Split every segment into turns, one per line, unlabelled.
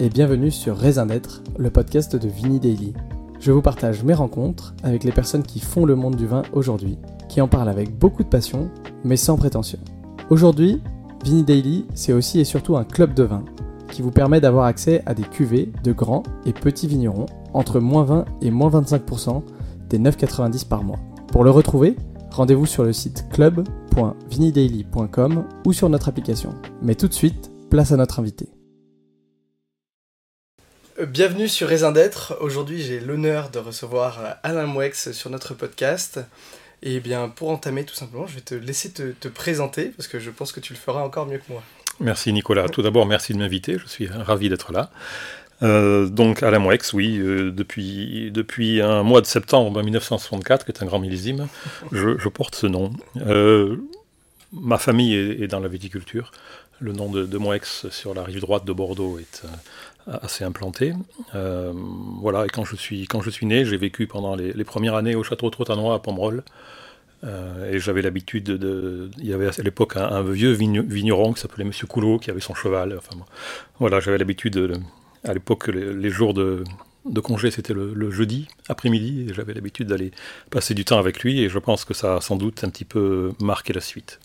et bienvenue sur Raisin d'être, le podcast de Vini Daily. Je vous partage mes rencontres avec les personnes qui font le monde du vin aujourd'hui, qui en parlent avec beaucoup de passion, mais sans prétention. Aujourd'hui, Vini Daily, c'est aussi et surtout un club de vin qui vous permet d'avoir accès à des cuvées de grands et petits vignerons entre moins 20 et moins 25% des 9,90 par mois. Pour le retrouver, rendez-vous sur le site club.vinidaily.com ou sur notre application. Mais tout de suite, place à notre invité. Euh, bienvenue sur Raisin d'être. Aujourd'hui, j'ai l'honneur de recevoir euh, Alain Mouex sur notre podcast. Et bien, pour entamer tout simplement, je vais te laisser te, présenter parce que je pense que tu le feras encore mieux que moi.
Merci Nicolas. Tout d'abord, merci de m'inviter. Je suis ravi d'être là. Euh, donc Alain Mouex, oui, depuis, depuis un mois de septembre 1964, qui est un grand millésime, je, porte ce nom. ma famille est, dans la viticulture. Le nom de, de Mouex sur la rive droite de Bordeaux est assez implanté. Euh, voilà, et quand je suis, quand je suis né, j'ai vécu pendant les, premières années au château Trotanois à Pomerol. Euh, et j'avais l'habitude de, Il y avait à l'époque un, vieux vigneron qui s'appelait Monsieur Coulot, qui avait son cheval. Enfin, voilà, j'avais l'habitude, à l'époque, les, jours de, congé, c'était le, jeudi après-midi, et j'avais l'habitude d'aller passer du temps avec lui, et je pense que ça a sans doute un petit peu marqué la suite.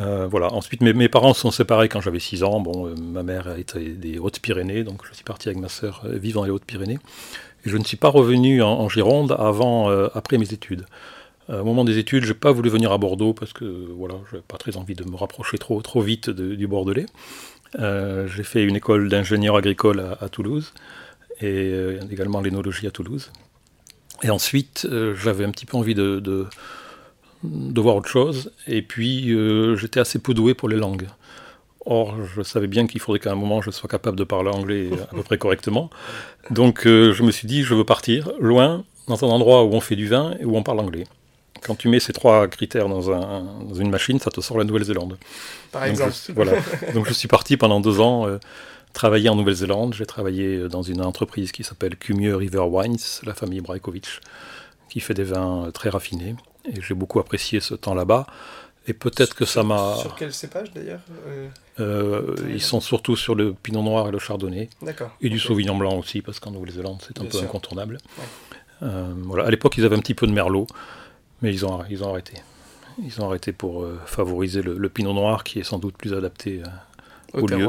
Euh, voilà. Ensuite, mes, parents sont séparés quand j'avais 6 ans. Bon, euh, ma mère était des Hautes-Pyrénées, donc je suis parti avec ma sœur euh, vivre dans les Hautes-Pyrénées. Et je ne suis pas revenu en, Gironde avant, après mes études. au moment des études, je n'ai pas voulu venir à Bordeaux parce que voilà, je n'avais pas très envie de me rapprocher trop, trop vite du Bordelais. j'ai fait une école d'ingénieur agricole à, Toulouse et également l'énologie à Toulouse. Et ensuite, j'avais un petit peu envie de voir autre chose. Et puis, euh, j'étais assez peu doué pour les langues. Or, je savais bien qu'il faudrait qu'à un moment, je sois capable de parler anglais à peu près correctement. Donc, euh, je me suis dit, je veux partir loin, dans un endroit où on fait du vin et où on parle anglais. Quand tu mets ces trois critères dans, une machine, ça te sort la Nouvelle-Zélande.
Par exemple.
voilà. Donc, je suis parti pendant deux ans. Euh, travailler en Nouvelle-Zélande. J'ai travaillé dans une entreprise qui s'appelle Cumieux River Wines, la famille Brajkovic, qui fait des vins très raffinés. Et j'ai beaucoup apprécié ce temps là-bas. Et peut-être que ça m'a.
Sur quel cépage d'ailleurs
euh, euh, Ils sont surtout sur le pinot noir et le chardonnay.
D'accord.
Et du sauvignon blanc aussi, parce qu'en Nouvelle-Zélande, c'est un peu incontournable. Euh, voilà. À l'époque, ils avaient un petit peu de merlot, mais ils ont, ils ont arrêté. Ils ont arrêté pour favoriser le, pinot noir, qui est sans doute plus adapté au, lieu.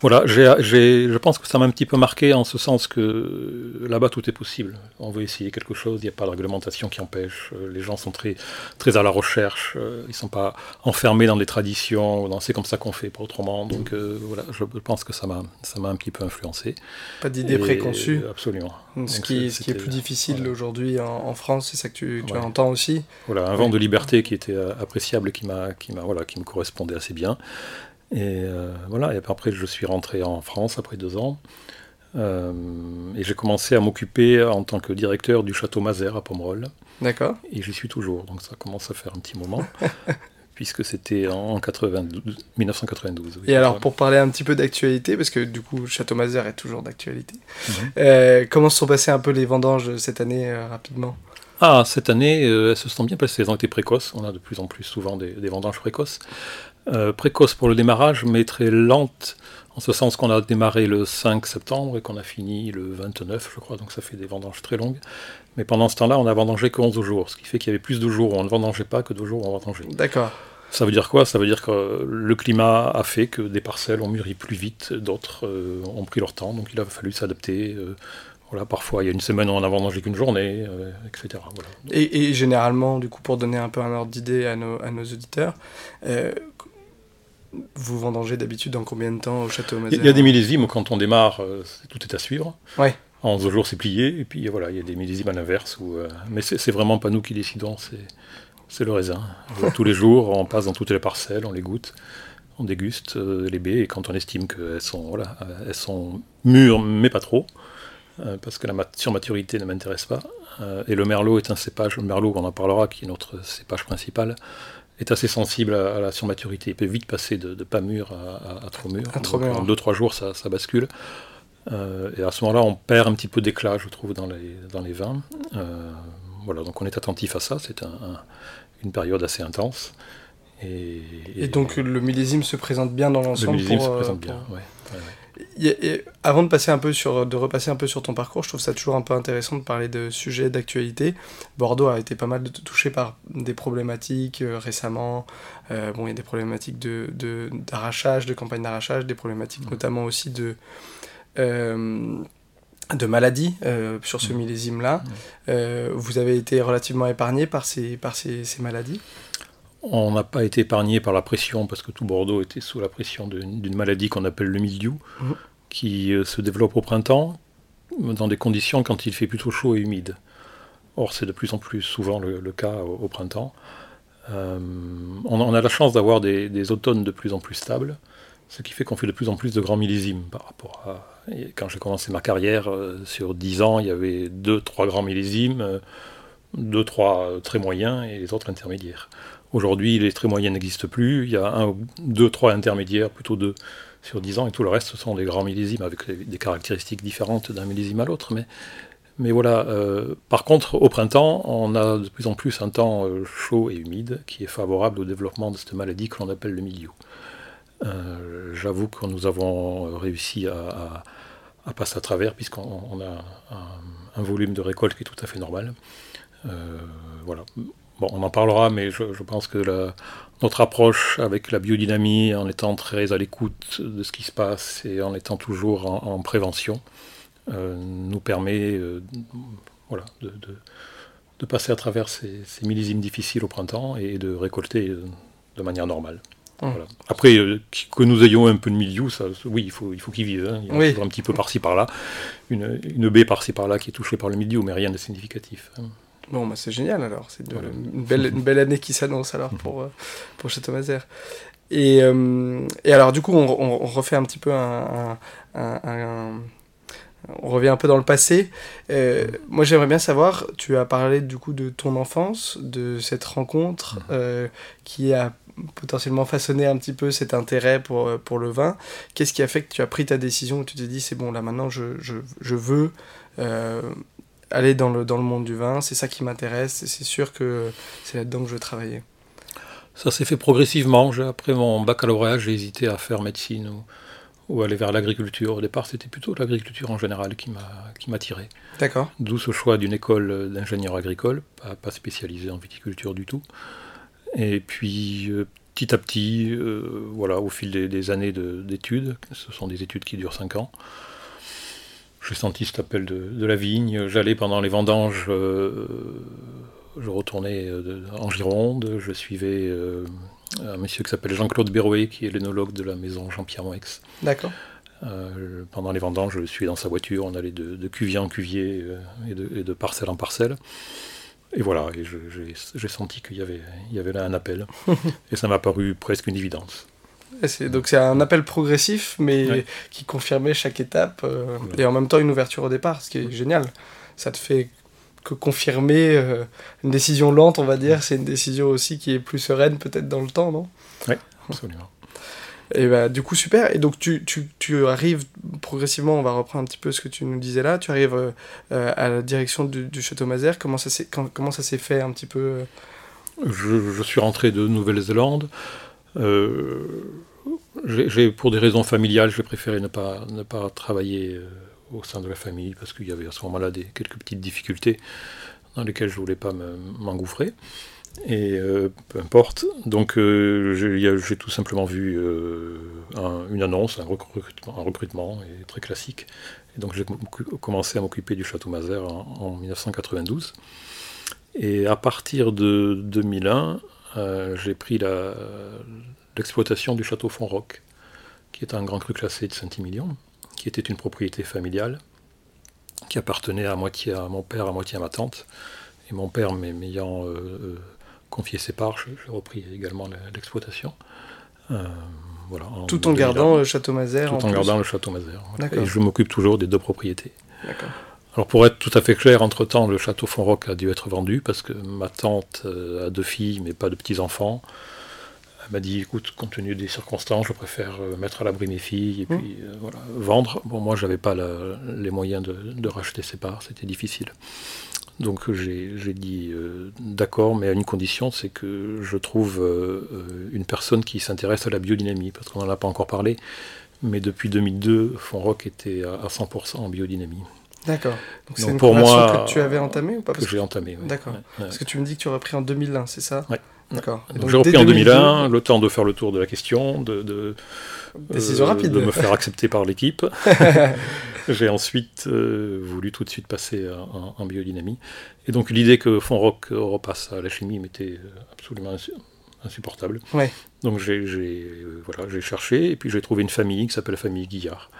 Voilà, je pense que ça m'a un petit peu marqué en ce sens que là-bas tout est possible. On veut essayer quelque chose, il n'y a pas de réglementation qui empêche. Euh, les gens sont très, très à la recherche, euh, ils ne sont pas enfermés dans des traditions, c'est comme ça qu'on fait, pas autrement. Donc euh, voilà, je pense que ça m'a, un petit peu influencé.
Pas d'idées préconçues
Absolument.
Ce, qui, ce qui, est plus difficile aujourd'hui en, France, c'est ça que tu, tu entends aussi
Voilà, un vent de liberté qui était appréciable, qui, m'a, qui, m'a, voilà, qui me correspondait assez bien. Et euh, voilà, et après je suis rentré en France après deux ans. Euh, et j'ai commencé à m'occuper en tant que directeur du château Mazère à Pomerol.
D'accord.
Et j'y suis toujours, donc ça commence à faire un petit moment, puisque c'était en 1992.
et alors, pour parler un petit peu d'actualité, parce que du coup, Château Mazère est toujours d'actualité, mhm. euh, comment se sont passées un peu les vendanges cette année, rapidement?
Ah, cette année, elles se sont bien passées. Elles ont été précoces. On a de plus en plus souvent des, des vendanges précoces. Euh, précoce pour le démarrage, mais très lente, en ce sens qu'on a démarré le 5 septembre et qu'on a fini le 29, je crois, donc ça fait des vendanges très longues. Mais pendant ce temps-là, on a vendangé que 11 jours, ce qui fait qu'il y avait plus de jours où on ne vendangeait pas que de jours où on vendangeait.
D'accord.
Ça veut dire quoi? Ça veut dire que le climat a fait que des parcelles ont mûri plus vite, d'autres euh, ont pris leur temps, donc il a fallu s'adapter. Euh, voilà, parfois, il y a une semaine où on n'a vendangé qu'une journée, etc.
Et, généralement, du coup, pour donner un peu un ordre d'idée à nos, à nos auditeurs, vous vendangez d'habitude dans combien de temps au château
Il y a des millésimes quand on démarre, euh, tout est à suivre.
Ouais.
En 12 jours, c'est plié. Et puis voilà, il y a des millésimes à l'inverse. Où, euh, mais c'est vraiment pas nous qui décidons, c'est le raisin. tous les jours, on passe dans toutes les parcelles, on les goûte, on déguste euh, les baies. Et quand on estime qu'elles sont, voilà, elles sont mûres, mais pas trop, parce que la surmaturité ne m'intéresse pas. et le merlot est un cépage, le merlot, on en parlera, qui est notre cépage principal est assez sensible à, la surmaturité. Il peut vite passer de, pas mûr à, trop mûr. En 2-3 jours, ça, bascule. Euh, et à ce moment-là, on perd un petit peu d'éclat, je trouve, dans les, dans les vins. Euh, voilà, donc on est attentif à ça. C'est une période assez intense.
Et, donc le millésime se présente bien dans l'ensemble.
Le millésime se présente bien,
avant de passer un peu sur, de repasser un peu sur ton parcours, je trouve ça toujours un peu intéressant de parler de sujets d'actualité. Bordeaux a été pas mal touché par des problématiques euh, récemment. Euh, bon, il y a des problématiques de, d'arrachage, de, campagne d'arrachage, des problématiques mmh. notamment aussi de euh, de maladies sur ce mmh. millésime-là. Mmh. vous avez été relativement épargné par ces, par ces, ces maladies?
On n'a pas été épargné par la pression parce que tout Bordeaux était sous la pression d'une maladie qu'on appelle le mildiou, mmh. qui euh, se développe au printemps dans des conditions quand il fait plutôt chaud et humide. Or, c'est de plus en plus souvent le, cas au, printemps. Euh, on, a la chance d'avoir des, automnes de plus en plus stables, ce qui fait qu'on fait de plus en plus de grands millésimes par rapport à. quand j'ai commencé ma carrière, euh, sur 10 ans, il y avait 2-3 grands millésimes, 2-3 très moyens et les autres intermédiaires. Aujourd'hui, les très moyens n'existent plus. Il y a un, deux, trois intermédiaires, plutôt deux sur dix ans, et tout le reste, ce sont des grands millésimes avec des caractéristiques différentes d'un millésime à l'autre. Mais, mais voilà. Euh, par contre, au printemps, on a de plus en plus un temps euh, chaud et humide qui est favorable au développement de cette maladie que l'on appelle le milieu. Euh, j'avoue que nous avons réussi à, passer à travers, puisqu'on a un, un, volume de récolte qui est tout à fait normal. voilà. Bon, on en parlera, mais je, pense que notre approche avec la biodynamie, en étant très à l'écoute de ce qui se passe et en étant toujours en, prévention, euh, nous permet euh, voilà, de, passer à travers ces, millésimes difficiles au printemps et de récolter euh, de manière normale. Mmh. Après, que nous ayons un peu de milieu, ça, oui, il faut, il faut qu'ils vivent. Hein. Il y a toujours un petit peu par-ci par-là, une, une baie par-ci par-là qui est touchée par le milieu, mais rien de significatif. Hein.
Bon, bah c'est génial alors. C'est une, belle, une belle année qui s'annonce alors pour, euh, pour Château-Mazer. Et, euh, et, alors, du coup, on, on, refait un petit peu un, un, on revient un peu dans le passé. Euh, moi, j'aimerais bien savoir, tu as parlé du coup de ton enfance, de cette rencontre qui a potentiellement façonné un petit peu cet intérêt pour, pour le vin. Qu'est-ce qui a fait que tu as pris ta décision, où tu t'es dit, c'est bon, là maintenant, je, je, je veux aller dans le, dans le monde du vin, c'est ça qui m'intéresse, et c'est sûr que c'est là-dedans que je veux travailler.
Ça s'est fait progressivement. Après mon baccalauréat, j'ai hésité à faire médecine ou, ou aller vers l'agriculture. Au départ, c'était plutôt l'agriculture en général qui m'a tiré.
D'accord.
D'où ce choix d'une école d'ingénieur agricole, pas, pas spécialisée en viticulture du tout. Et puis, euh, petit à petit, euh, voilà, au fil des, des années d'études, ce sont des études qui durent 5 ans, j'ai senti cet appel de, la vigne. J'allais pendant les vendanges, euh, je retournais euh, en Gironde, je suivais euh, un monsieur qui s'appelle Jean-Claude Berrouet, qui est l'énologue de la maison Jean-Pierre Moix.
D'accord.
pendant les vendanges, je le suis dans sa voiture, on allait de, cuvier en cuvier et, de, parcelle en parcelle. Et voilà, et j'ai senti qu'il y avait, il y avait là un appel. et ça m'a paru presque une évidence.
Donc c'est un appel progressif, mais qui confirmait chaque étape, euh, et en même temps une ouverture au départ, ce qui est génial. Ça te fait que confirmer euh, une décision lente, on va dire, c'est une décision aussi qui est plus sereine peut-être dans le temps, non?
Oui, absolument.
Et bah, du coup, super. Et donc, tu, tu, tu, arrives progressivement, on va reprendre un petit peu ce que tu nous disais là, tu arrives euh, à la direction du, Château Mazère. Comment ça s'est fait un petit peu?
Je, je, suis rentré de Nouvelle-Zélande. Euh, pour des raisons familiales, j'ai préféré ne pas, ne pas travailler euh, au sein de la famille parce qu'il y avait à ce moment-là quelques petites difficultés dans lesquelles je ne voulais pas m'engouffrer. Et euh, peu importe. Donc j'ai, tout simplement vu une annonce, un recrutement, un recrutement très classique. Et donc j'ai commencé à m'occuper du Château Mazère en, en, 1992. Et à partir de 2001, euh, j'ai pris l'exploitation du château Fontroc, qui est un grand cru classé de Saint-Emilion, qui était une propriété familiale, qui appartenait à moitié à mon père, à moitié à ma tante. Et mon père m'ayant euh, euh, confié ses parts, j'ai repris également l'exploitation.
voilà, tout en gardant le château Mazère
Tout en, gardant le château Mazère. Et je m'occupe toujours des deux propriétés. Alors pour être tout à fait clair, entre-temps, le château Fonroc a dû être vendu parce que ma tante euh, a deux filles mais pas de petits-enfants. Elle m'a dit, écoute, compte tenu des circonstances, je préfère euh, mettre à l'abri mes filles et mmh. puis euh, vendre. Bon, moi, je n'avais pas les moyens de, racheter ces parts, c'était difficile. Donc j'ai dit d'accord, mais à une condition, c'est que je trouve une personne qui s'intéresse à la biodynamie, parce qu'on n'en a pas encore parlé, mais depuis 2002, Fonrock était à 100% en biodynamie.
D'accord. Donc c'est une pour moi, que tu avais entamé ou pas?
Que j'ai entamé, oui.
D'accord. Parce que tu me dis que tu aurais pris en 2001, c'est ça?
Oui. D'accord. J'ai repris en 2001, le temps de faire le tour de la question, de, de,
Décision euh, rapide.
de me faire accepter par l'équipe. j'ai ensuite euh, voulu tout de suite passer en, biodynamie. Et donc l'idée que Fonrock repasse à la chimie m'était absolument insupportable.
Ouais.
Donc j'ai euh, voilà, cherché, et puis j'ai trouvé une famille qui s'appelle la famille Guillard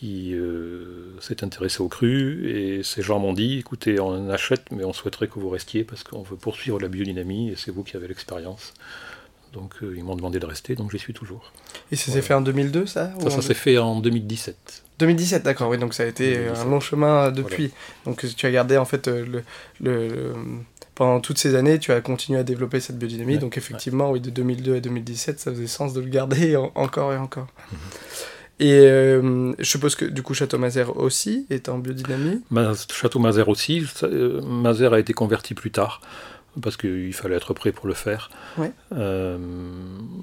qui euh, s'est intéressé au cru et ces gens m'ont dit écoutez, on achète, mais on souhaiterait que vous restiez parce qu'on veut poursuivre la biodynamie et c'est vous qui avez l'expérience. Donc euh, ils m'ont demandé de rester, donc j'y suis toujours.
Et ça s'est fait en 2002, ça
Ça, s'est fait en 2017.
2017, d'accord, oui, donc ça a été un long chemin depuis. Donc tu as gardé en fait le, le, pendant toutes ces années, tu as continué à développer cette biodynamie. donc effectivement, oui, de 2002 à 2017, ça faisait sens de le garder encore et encore. Mhm. Et euh, je suppose que du coup Château Mazère aussi est en biodynamie?
Château Mazère aussi. Euh, Mazère a été converti plus tard parce qu'il fallait être prêt pour le faire. Euh,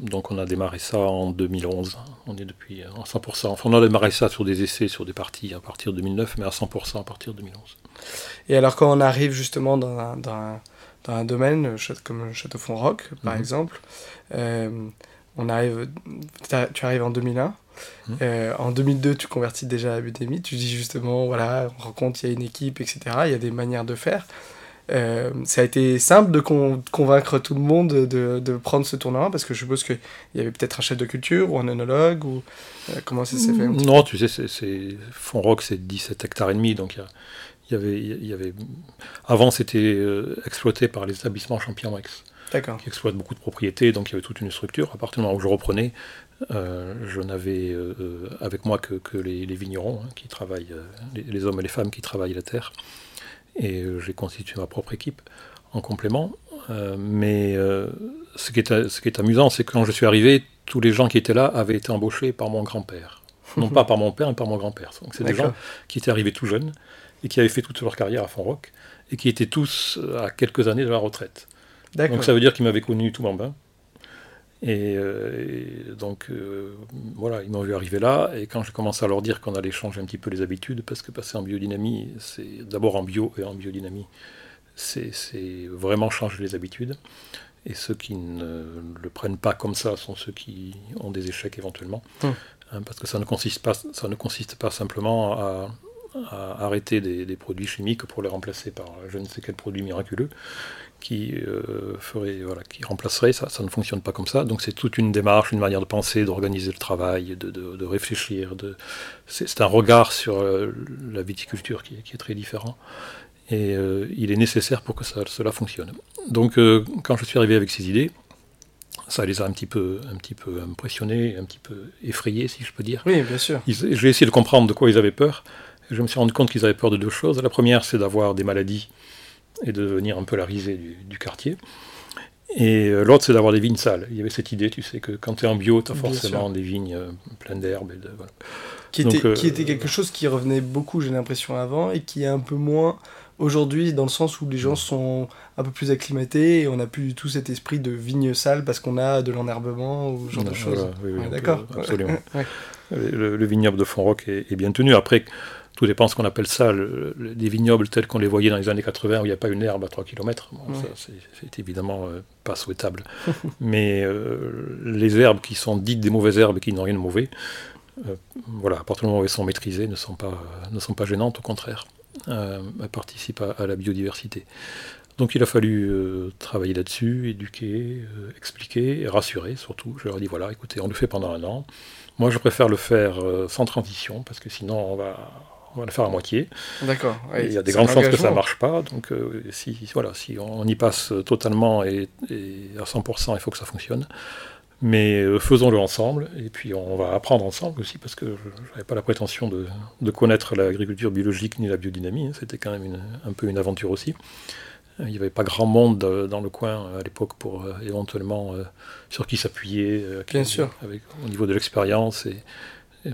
donc on a démarré ça en 2011. On est depuis à 100%. Enfin on a démarré ça sur des essais, sur des parties à partir de 2009, mais à 100% à partir de 2011.
Et alors quand on arrive justement dans un, dans un, domaine comme Château Font-Roc par mhm. exemple, on arrive, tu arrives en 2001. Mmh. Euh, en 2002, tu convertis déjà à Udemy. Tu dis justement, voilà, on rencontre, il y a une équipe, etc. Il y a des manières de faire. Euh, ça a été simple de convaincre tout le monde de, de, prendre ce tournant parce que je suppose qu'il y avait peut-être un chef de culture ou un œnologue ou euh, comment ça s'est fait?
Non, tu sais, c'est Fonrock, c'est 17 hectares et demi, donc il y, avait, il y avait. Avant, c'était exploité par les établissements Champion-X qui exploitent beaucoup de propriétés, donc il y avait toute une structure. À partir du moment où je reprenais, euh, je n'avais euh, euh, avec moi que, que les, vignerons hein, qui travaillent, les, hommes et les femmes qui travaillent la terre. Et j'ai constitué ma propre équipe en complément. mais ce qui, est, ce, qui est, amusant, c'est que quand je suis arrivé, tous les gens qui étaient là avaient été embauchés par mon grand-père. Non pas par mon père, mais par mon grand-père. Donc c'est des gens qui étaient arrivés tout jeunes et qui avaient fait toute leur carrière à Font-Roc et qui étaient tous à quelques années de la retraite. Donc ça veut dire qu'ils m'avaient connu tout bambin. Et, euh, donc euh, voilà, ils m'ont vu arriver là, et quand j'ai commencé à leur dire qu'on allait changer un petit peu les habitudes, parce que passer en biodynamie, c'est d'abord en bio et en biodynamie, c'est vraiment changer les habitudes. Et ceux qui ne le prennent pas comme ça sont ceux qui ont des échecs éventuellement. Hum. Hein, parce que ça ne consiste pas, ça ne consiste pas simplement à, arrêter des, produits chimiques pour les remplacer par je ne sais quel produit miraculeux qui euh, ferait, voilà, qui remplacerait ça. Ça ne fonctionne pas comme ça. Donc c'est toute une démarche, une manière de penser, d'organiser le travail, de, de, réfléchir. De... C'est un regard sur euh, la viticulture qui, qui, est très différent. Et euh, il est nécessaire pour que ça, cela fonctionne. Donc quand je suis arrivé avec ces idées, ça les a un petit peu, un petit peu impressionnés, un petit peu effrayés, si je peux dire.
Oui, bien sûr.
J'ai essayé de comprendre de quoi ils avaient peur. je me suis rendu compte qu'ils avaient peur de deux choses. La première, c'est d'avoir des maladies et de devenir un peu la risée du, quartier. Et euh, l'autre, c'est d'avoir des vignes sales. Il y avait cette idée, tu sais, que quand tu es en bio, tu as forcément des vignes euh, pleines d'herbes. Voilà.
Qui, était, euh, qui était quelque chose qui revenait beaucoup, j'ai l'impression, avant, et qui est un peu moins aujourd'hui, dans le sens où les gens sont un peu plus acclimatés et on n'a plus du tout cet esprit de vigne sale parce qu'on a de l'enherbement ou ce genre de choses.
D'accord. Absolument. le, vignoble de Fontroc est, est, bien tenu. Après, tout dépend ce qu'on appelle ça, les vignobles tels qu'on les voyait dans les années 80 où il n'y a pas une herbe à 3 km. c'est évidemment euh, pas souhaitable. Mais euh, les herbes qui sont dites des mauvaises herbes et qui n'ont rien de mauvais, euh, voilà, à partir du moment où elles sont maîtrisées, ne sont pas, ne sont pas gênantes, au contraire. elles participent à, la biodiversité. Donc il a fallu travailler là-dessus, éduquer, expliquer et rassurer surtout. Je leur ai dit voilà, écoutez, on le fait pendant un an. Moi, je préfère le faire sans transition parce que sinon on va on va le faire à moitié.
D'accord.
il y a des grandes chances que ça ne marche pas. Donc, euh, si, voilà, si on y passe totalement et, à 100%, il faut que ça fonctionne. Mais euh, faisons-le ensemble, et puis on va apprendre ensemble aussi, parce que je n'avais pas la prétention de, connaître l'agriculture biologique ni la biodynamie. Hein. C'était quand même un peu une aventure aussi. Il n'y avait pas grand monde dans le coin à l'époque pour euh, éventuellement sur qui s'appuyer
Bien sûr.
au niveau de l'expérience et,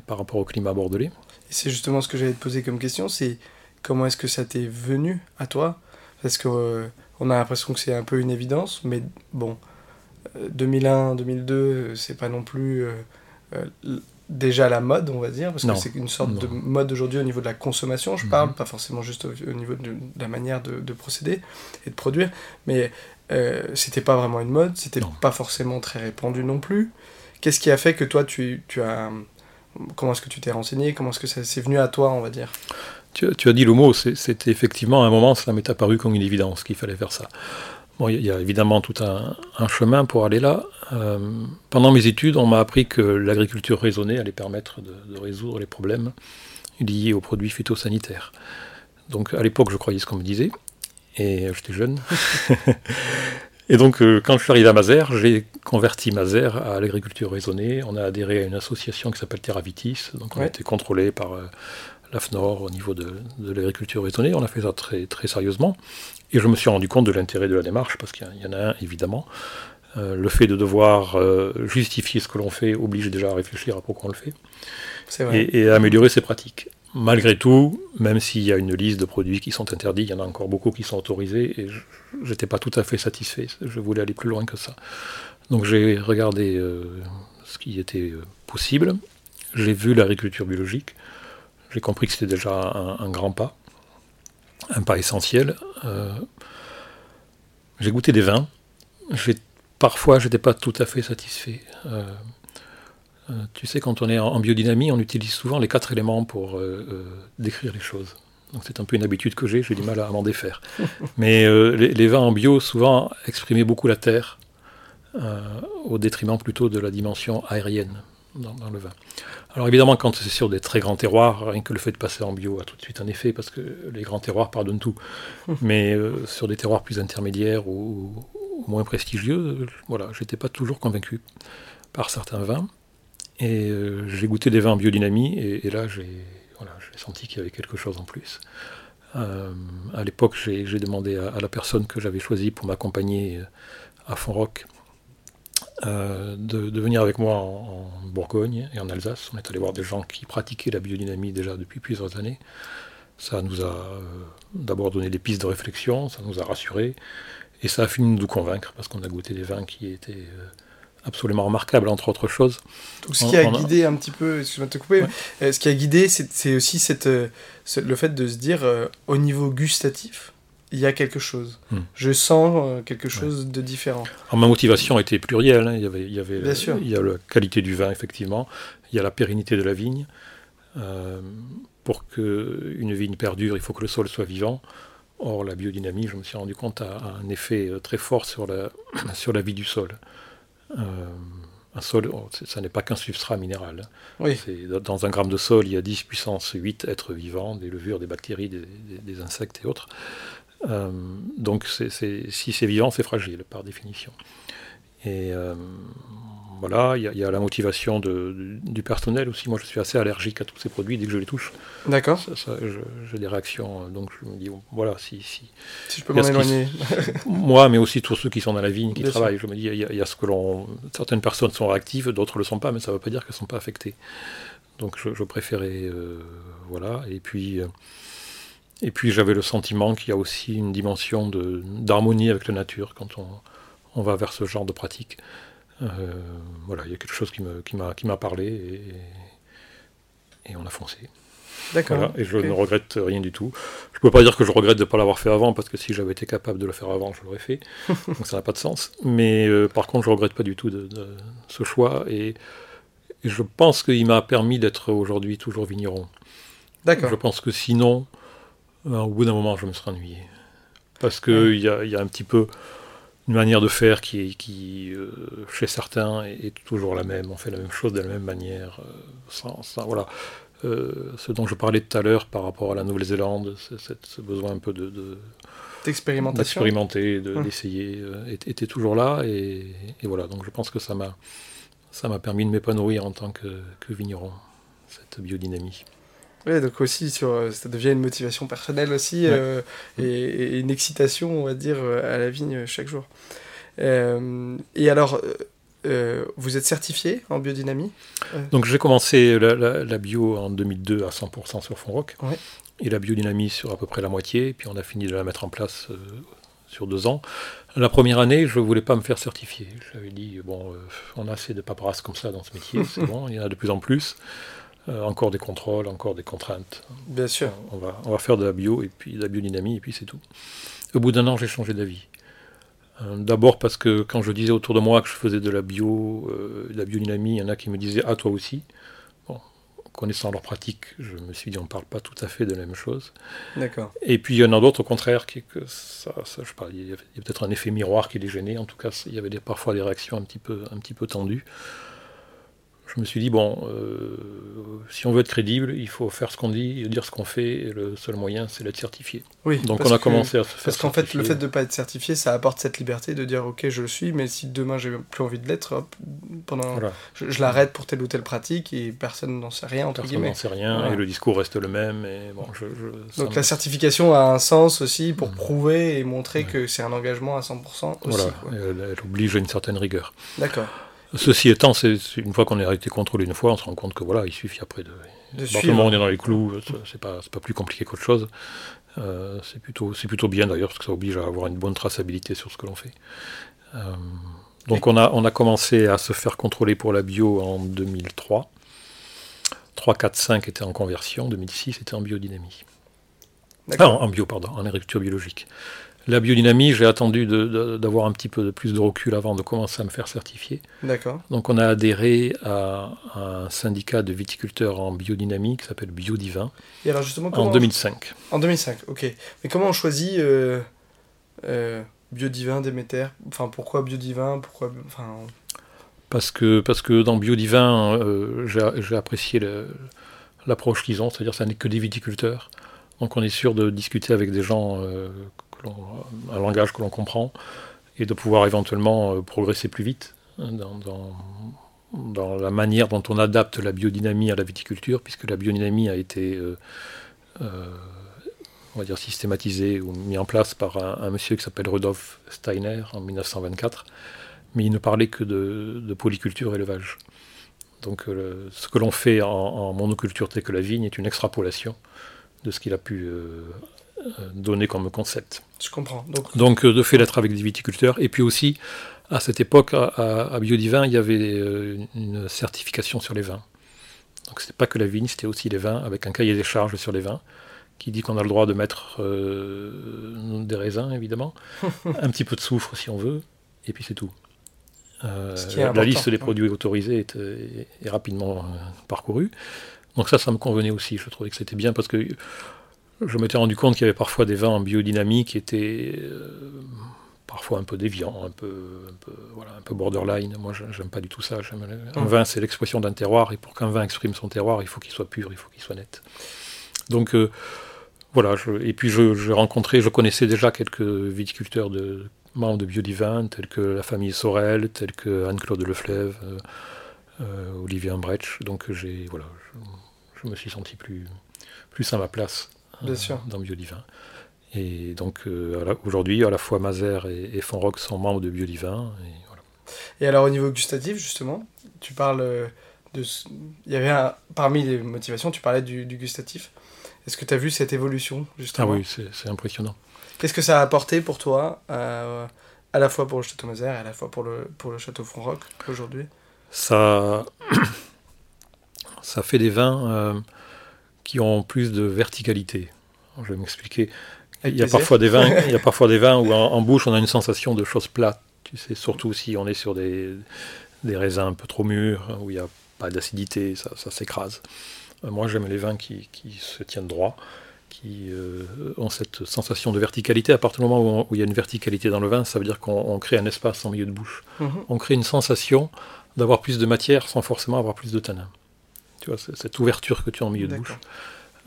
par rapport au climat bordelais
c'est justement ce que j'allais te poser comme question, c'est comment est-ce que ça t'est venu à toi? Parce que on a l'impression que c'est un peu une évidence, mais bon, 2001, 2002, c'est pas non plus déjà la mode, on va dire, parce que c'est une sorte de mode aujourd'hui au niveau de la consommation, je parle, mhm. pas forcément juste au, niveau de, la manière de, procéder et de produire, mais euh, c'était pas vraiment une mode, c'était pas forcément très répandu non plus. Qu'est-ce qui a fait que toi, tu, tu as... Comment est-ce que tu t'es renseigné? Comment est-ce que c'est venu à toi, on va dire?
Tu, tu, as dit le mot, c'était effectivement à un moment, ça m'est apparu comme une évidence qu'il fallait faire ça. Bon, il y a évidemment tout un, chemin pour aller là. Euh, pendant mes études, on m'a appris que l'agriculture raisonnée allait permettre de, résoudre les problèmes liés aux produits phytosanitaires. Donc à l'époque, je croyais ce qu'on me disait, et j'étais jeune. et donc euh, quand je suis arrivé à Mazères, j'ai converti Mazères à l'agriculture raisonnée. On a adhéré à une association qui s'appelle Terravitis, donc on a été contrôlé par euh, l'AFNOR au niveau de, l'agriculture raisonnée. On a fait ça très, très sérieusement. Et je me suis rendu compte de l'intérêt de la démarche, parce qu'il y en a un, évidemment. Euh, le fait de devoir justifier ce que l'on fait oblige déjà à réfléchir à pourquoi on le fait. Et, à améliorer ses pratiques. Malgré tout, même s'il y a une liste de produits qui sont interdits, il y en a encore beaucoup qui sont autorisés, et je n'étais pas tout à fait satisfait. Je voulais aller plus loin que ça. Donc j'ai regardé euh, ce qui était possible. J'ai vu l'agriculture biologique. J'ai compris que c'était déjà un grand pas un pas essentiel. Euh, j'ai goûté des vins. Parfois, je n'étais pas tout à fait satisfait. Euh, euh, tu sais, quand on est en, biodynamie, on utilise souvent les quatre éléments pour décrire les choses. Donc c'est un peu une habitude que j'ai, j'ai du mal à m'en défaire. Mais les, vins en bio, souvent, exprimaient beaucoup la terre, au détriment plutôt de la dimension aérienne dans, le vin. Alors évidemment, quand c'est sur des très grands terroirs, rien que le fait de passer en bio a tout de suite un effet, parce que les grands terroirs pardonnent tout. Mais euh, sur des terroirs plus intermédiaires ou, moins prestigieux, voilà, j'étais pas toujours convaincu par certains vins. Et euh, j'ai goûté des vins en biodynamie, et, là j'ai senti qu'il y avait quelque chose en plus. Euh, à l'époque, j'ai demandé à, la personne que j'avais choisie pour m'accompagner à Fontrock euh, de, venir avec moi en, Bourgogne et en Alsace. On est allé voir des gens qui pratiquaient la biodynamie déjà depuis plusieurs années. Ça nous a euh, d'abord donné des pistes de réflexion, ça nous a rassurés, et ça a fini de nous convaincre, parce qu'on a goûté des vins qui étaient euh, absolument remarquables, entre autres choses.
Donc, ce qui a guidé un petit peu, excuse-moi de te couper, ce qui a guidé, c'est aussi cette, le fait de se dire, au niveau gustatif, il y a quelque chose. Hmm. Je sens euh, quelque chose de différent.
ma motivation était plurielle. Hein. Il y avait, il y avait Il y a la qualité du vin, effectivement. Il y a la pérennité de la vigne. Euh, pour qu'une vigne perdure, il faut que le sol soit vivant. Or, la biodynamie, je me suis rendu compte, a, un effet euh, très fort sur la, sur la vie du sol. Un sol, oh, ça n'est pas qu'un substrat minéral. Hein. Oui. Dans un gramme de sol, il y a 10 puissance 8 êtres vivants, des levures, des bactéries, des insectes et autres. Euh, donc si c'est vivant, c'est fragile par définition. Et euh, voilà, il y, a la motivation du personnel aussi. Moi, je suis assez allergique à tous ces produits dès que je les touche.
D'accord.
J'ai des réactions, donc je me dis, voilà, si...
Si, si je peux m'en éloigner.
moi, mais aussi tous ceux qui sont dans la vigne, qui travaillent. Je me dis, il y, a ce que l'on... Certaines personnes sont réactives, d'autres ne le sont pas, mais ça ne veut pas dire qu'elles ne sont pas affectées. Donc je, préférais... Euh, voilà, et puis... Et puis j'avais le sentiment qu'il y a aussi une dimension d'harmonie avec la nature quand on, on, va vers ce genre de pratique. Euh, voilà, il y a quelque chose qui m'a qui parlé et, et, on a foncé.
D'accord.
et je ne regrette rien du tout. Je ne peux pas dire que je regrette de ne pas l'avoir fait avant, parce que si j'avais été capable de le faire avant, je l'aurais fait. Donc ça n'a pas de sens. Mais euh, par contre, je ne regrette pas du tout de, ce choix. Et, et je pense qu'il m'a permis d'être aujourd'hui toujours vigneron.
D'accord.
Je pense que sinon, au bout d'un moment, je me serais ennuyé. Parce qu'il y, a, y, a, un petit peu une manière de faire qui, qui euh, chez certains, est, toujours la même. On fait la même chose de la même manière. Euh, sans, voilà. Euh, ce dont je parlais tout à l'heure par rapport à la Nouvelle-Zélande, ce besoin un peu de, d'expérimenter, d'essayer, était, toujours là. Et, voilà, donc je pense que ça m'a, ça m'a permis de m'épanouir en tant que, que vigneron, cette biodynamie.
Oui, donc aussi, sur, euh, ça devient une motivation personnelle aussi euh, et, une excitation, on va dire, euh, à la vigne chaque jour. et alors, euh, vous êtes certifié en biodynamie?
Donc j'ai commencé la, bio en 2002 à 100% sur fond rock. Et la biodynamie sur à peu près la moitié. Et puis on a fini de la mettre en place sur deux ans. La première année, je ne voulais pas me faire certifier. J'avais dit, bon, on a assez de paperasse comme ça dans ce métier, c'est bon, il y en a de plus en plus. Encore des contrôles, encore des contraintes.
Bien sûr.
On va, on va faire de la bio et puis de la biodynamie et puis c'est tout. Au bout d'un an, j'ai changé d'avis. Euh, d'abord parce que quand je disais autour de moi que je faisais de la bio, euh, de la biodynamie, il y en a qui me disaient Ah, toi aussi. Bon, connaissant leur pratique, je me suis dit On ne parle pas tout à fait de la même chose.
D'accord.
Et puis il y en a d'autres au contraire, qui, que ça, ça je parle, il y a, peut-être un effet miroir qui les gênait. En tout cas, il y avait parfois des réactions un petit peu, un petit peu tendues je me suis dit, bon, euh, si on veut être crédible, il faut faire ce qu'on dit, dire ce qu'on fait, et le seul moyen, c'est d'être certifié.
Oui,
Donc on a commencé à se faire
Parce qu'en fait, le fait de ne pas être certifié, ça apporte cette liberté de dire, ok, je le suis, mais si demain j'ai plus envie de l'être, pendant, je, l'arrête pour telle ou telle pratique, et personne n'en sait rien, entre
personne n'en sait rien, et le discours reste le même. Et bon, je,
Donc la certification a un sens aussi pour prouver et montrer que c'est un engagement à 100% aussi.
Voilà, elle oblige à une certaine rigueur.
D'accord.
Ceci étant, c'est une fois qu'on a été contrôlé une fois, on se rend compte que voilà, il suffit après de.
de
on est dans les clous, c'est pas, pas plus compliqué qu'autre chose. Euh, c'est plutôt, plutôt bien d'ailleurs, parce que ça oblige à avoir une bonne traçabilité sur ce que l'on fait. Euh, donc on a, on a commencé à se faire contrôler pour la bio en 2003. 3, 4, 5 étaient en conversion, 2006 était en biodynamie. Ah, en bio, pardon, en agriculture biologique. La biodynamie, j'ai attendu d'avoir un petit peu de plus de recul avant de commencer à me faire certifier.
D'accord.
Donc on a adhéré à, un syndicat de viticulteurs en biodynamie qui s'appelle Biodivin.
Et alors justement,
en 2005.
En 2005, ok. Mais comment on choisit euh, euh, Biodivin, Déméter Enfin, pourquoi Biodivin? Pourquoi enfin...
parce que parce que dans Biodivin, euh, j'ai apprécié l'approche qu'ils ont, c'est-à-dire ça n'est que des viticulteurs. Donc on est sûr de discuter avec des gens un langage que l'on comprend, et de pouvoir éventuellement euh, progresser plus vite hein, dans, la manière dont on adapte la biodynamie à la viticulture, puisque la biodynamie a été euh, euh, on va dire systématisée ou mis en place par un, monsieur qui s'appelle Rudolf Steiner en 1924, mais il ne parlait que de, polyculture et élevage. Donc ce que l'on fait en, monoculture telle que la vigne est une extrapolation de ce qu'il a pu donné comme concept.
Je comprends.
Donc, euh, de fait d'être avec des viticulteurs. Et puis aussi, à cette époque, à, Biodivin, il y avait euh, une certification sur les vins. Donc c'était pas que la vigne, c'était aussi les vins, avec un cahier des charges sur les vins, qui dit qu'on a le droit de mettre euh, des raisins, évidemment, un petit peu de soufre si on veut, et puis c'est tout. la liste des produits autorisés est, est rapidement parcourue. Donc ça, ça me convenait aussi. Je trouvais que c'était bien parce que je m'étais rendu compte qu'il y avait parfois des vins en biodynamie qui étaient euh, parfois un peu déviants, un peu, voilà, un peu borderline. Moi, j'aime pas du tout ça. Un mmh. vin, c'est l'expression d'un terroir, et pour qu'un vin exprime son terroir, il faut qu'il soit pur, il faut qu'il soit net. Donc, euh, voilà. et puis, j'ai rencontré, je connaissais déjà quelques viticulteurs de membres de Biodivin, tels que la famille Sorel, tels que Anne-Claude Leflève, euh, Olivier Ambretsch. Donc, j'ai, voilà, je, me suis senti plus, plus à ma place
Bien sûr.
dans Biodivin. Et donc euh, aujourd'hui, à la fois Mazer et, et Fonrock sont membres de Biodivin. Et, voilà.
et alors au niveau gustatif, justement, tu parles euh, de... Il y avait un... Parmi les motivations, tu parlais du, gustatif. Est-ce que tu as vu cette évolution, justement?
Ah oui, c'est impressionnant.
Qu'est-ce que ça a apporté pour toi, euh, à la fois pour le Château Mazer et à la fois pour le, pour le Château Fonrock aujourd'hui?
Ça... ça fait des vins qui ont plus de verticalité. Je vais m'expliquer. Il y, a parfois des vins, il y a parfois des vins où en, bouche on a une sensation de choses plates. Tu sais, surtout si on est sur des, des raisins un peu trop mûrs, où il n'y a pas d'acidité, ça, ça s'écrase. Euh, moi j'aime les vins qui, qui, se tiennent droit, qui euh, ont cette sensation de verticalité. À partir du moment où, il y a une verticalité dans le vin, ça veut dire qu'on crée un espace en milieu de bouche. Mhm. On crée une sensation d'avoir plus de matière sans forcément avoir plus de tanin. Tu vois, cette ouverture que tu as en milieu de bouche.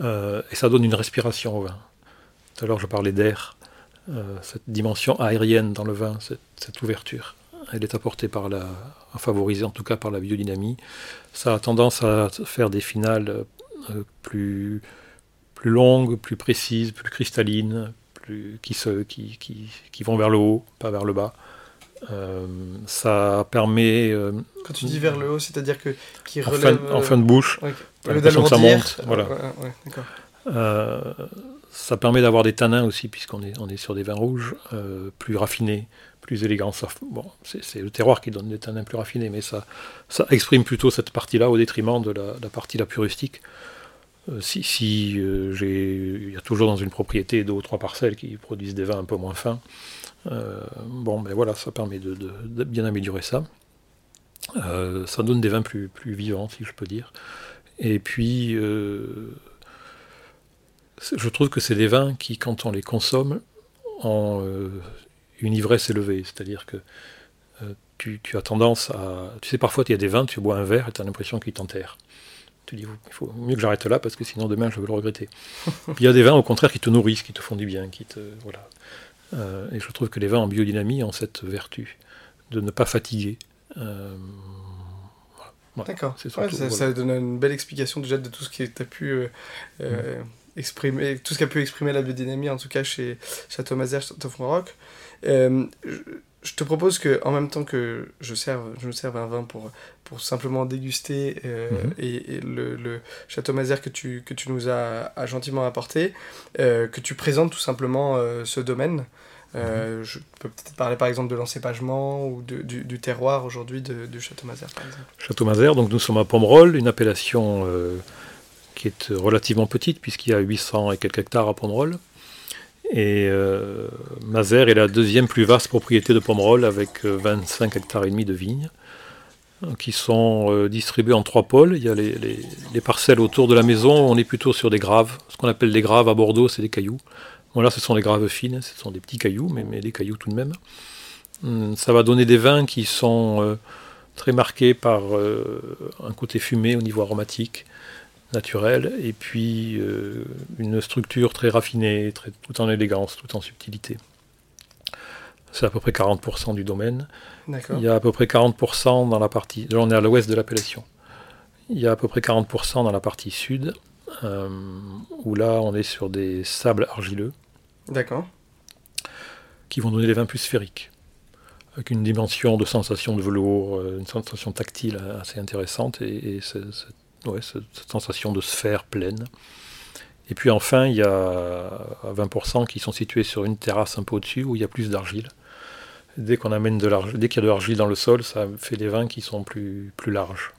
Euh, et ça donne une respiration au vin. Tout à l'heure, je parlais d'air. Euh, cette dimension aérienne dans le vin, cette, ouverture, elle est apportée par la, favorisée en tout cas par la biodynamie. Ça a tendance à faire des finales euh, plus, plus longues, plus précises, plus cristallines, plus, qui, se, qui, qui, qui, vont vers le haut, pas vers le bas. Ça permet.
Quand tu dis vers le haut, c'est-à-dire que qui
relève. En fin, de bouche.
Okay. que ça monte.
Voilà. ça permet d'avoir des tanins aussi, puisqu'on est, on est sur des vins rouges plus raffinés, plus élégants. Bon, c'est le terroir qui donne des tanins plus raffinés, mais ça, ça exprime plutôt cette partie-là au détriment de la, la partie la plus rustique. Euh, si, si euh, il y a toujours dans une propriété deux ou trois parcelles qui produisent des vins un peu moins fins, euh, bon, ben voilà, ça permet de, bien améliorer ça. ça donne des vins plus, plus vivants, si je peux dire. Et puis, je trouve que c'est des vins qui, quand on les consomme, ont une ivresse élevée. C'est-à-dire que tu, tu, as tendance à. Tu sais, parfois, il y a des vins, tu bois un verre et tu as l'impression qu'il t'enterre tu dis, il faut mieux que j'arrête là parce que sinon demain je vais le regretter. il y a des vins au contraire qui te nourrissent, qui te font du bien, qui te voilà. Euh, et je trouve que les vins en biodynamie ont cette vertu de ne pas fatiguer. Euh,
D'accord. ça, donne une belle explication déjà de tout ce qui as pu euh, mm. Exprimer, tout ce qu'a pu exprimer la biodynamie en tout cas chez Château Mazère, Château Fonrock je te propose que en même temps que je serve, je me serve un vin pour, pour simplement déguster euh, mhm. et, le, le, Château Mazère que tu, que tu nous as, gentiment apporté, euh, que tu présentes tout simplement euh, ce domaine. Mhm. Je peux peut-être parler par exemple de l'encépagement ou de, du, terroir aujourd'hui de, du Château Mazère par exemple.
Château Mazère, donc nous sommes à Pomerol, une appellation qui est relativement petite puisqu'il y a 800 et quelques hectares à Pomerol. Et euh, est la deuxième plus vaste propriété de Pomerol avec 25 euh, hectares et demi de vignes euh, qui sont distribués en trois pôles. Il y a les, parcelles autour de la maison, on est plutôt sur des graves. Ce qu'on appelle des graves à Bordeaux, c'est des cailloux. Bon là, ce sont des graves fines, ce sont des petits cailloux, mais, mais des cailloux tout de même. Hum, ça va donner des vins qui sont très marqués par un côté fumé au niveau aromatique, naturel, et puis euh, une structure très raffinée, très, tout en élégance, tout en subtilité. C'est à peu près 40% du domaine. Il y a à peu près 40% dans la partie. Là, on est à l'ouest de l'appellation. Il y a à peu près 40% dans la partie sud, euh, où là, on est sur des sables argileux.
D'accord.
Qui vont donner des vins plus sphériques avec une dimension de sensation de velours, euh, une sensation tactile assez intéressante, et, et ouais, cette, sensation de sphère pleine. Et puis enfin, il y a 20% qui sont situés sur une terrasse un peu au-dessus où il y a plus d'argile. Dès qu'on amène de l'argile, dès qu'il y a de l'argile dans le sol, ça fait des vins qui sont plus, plus larges,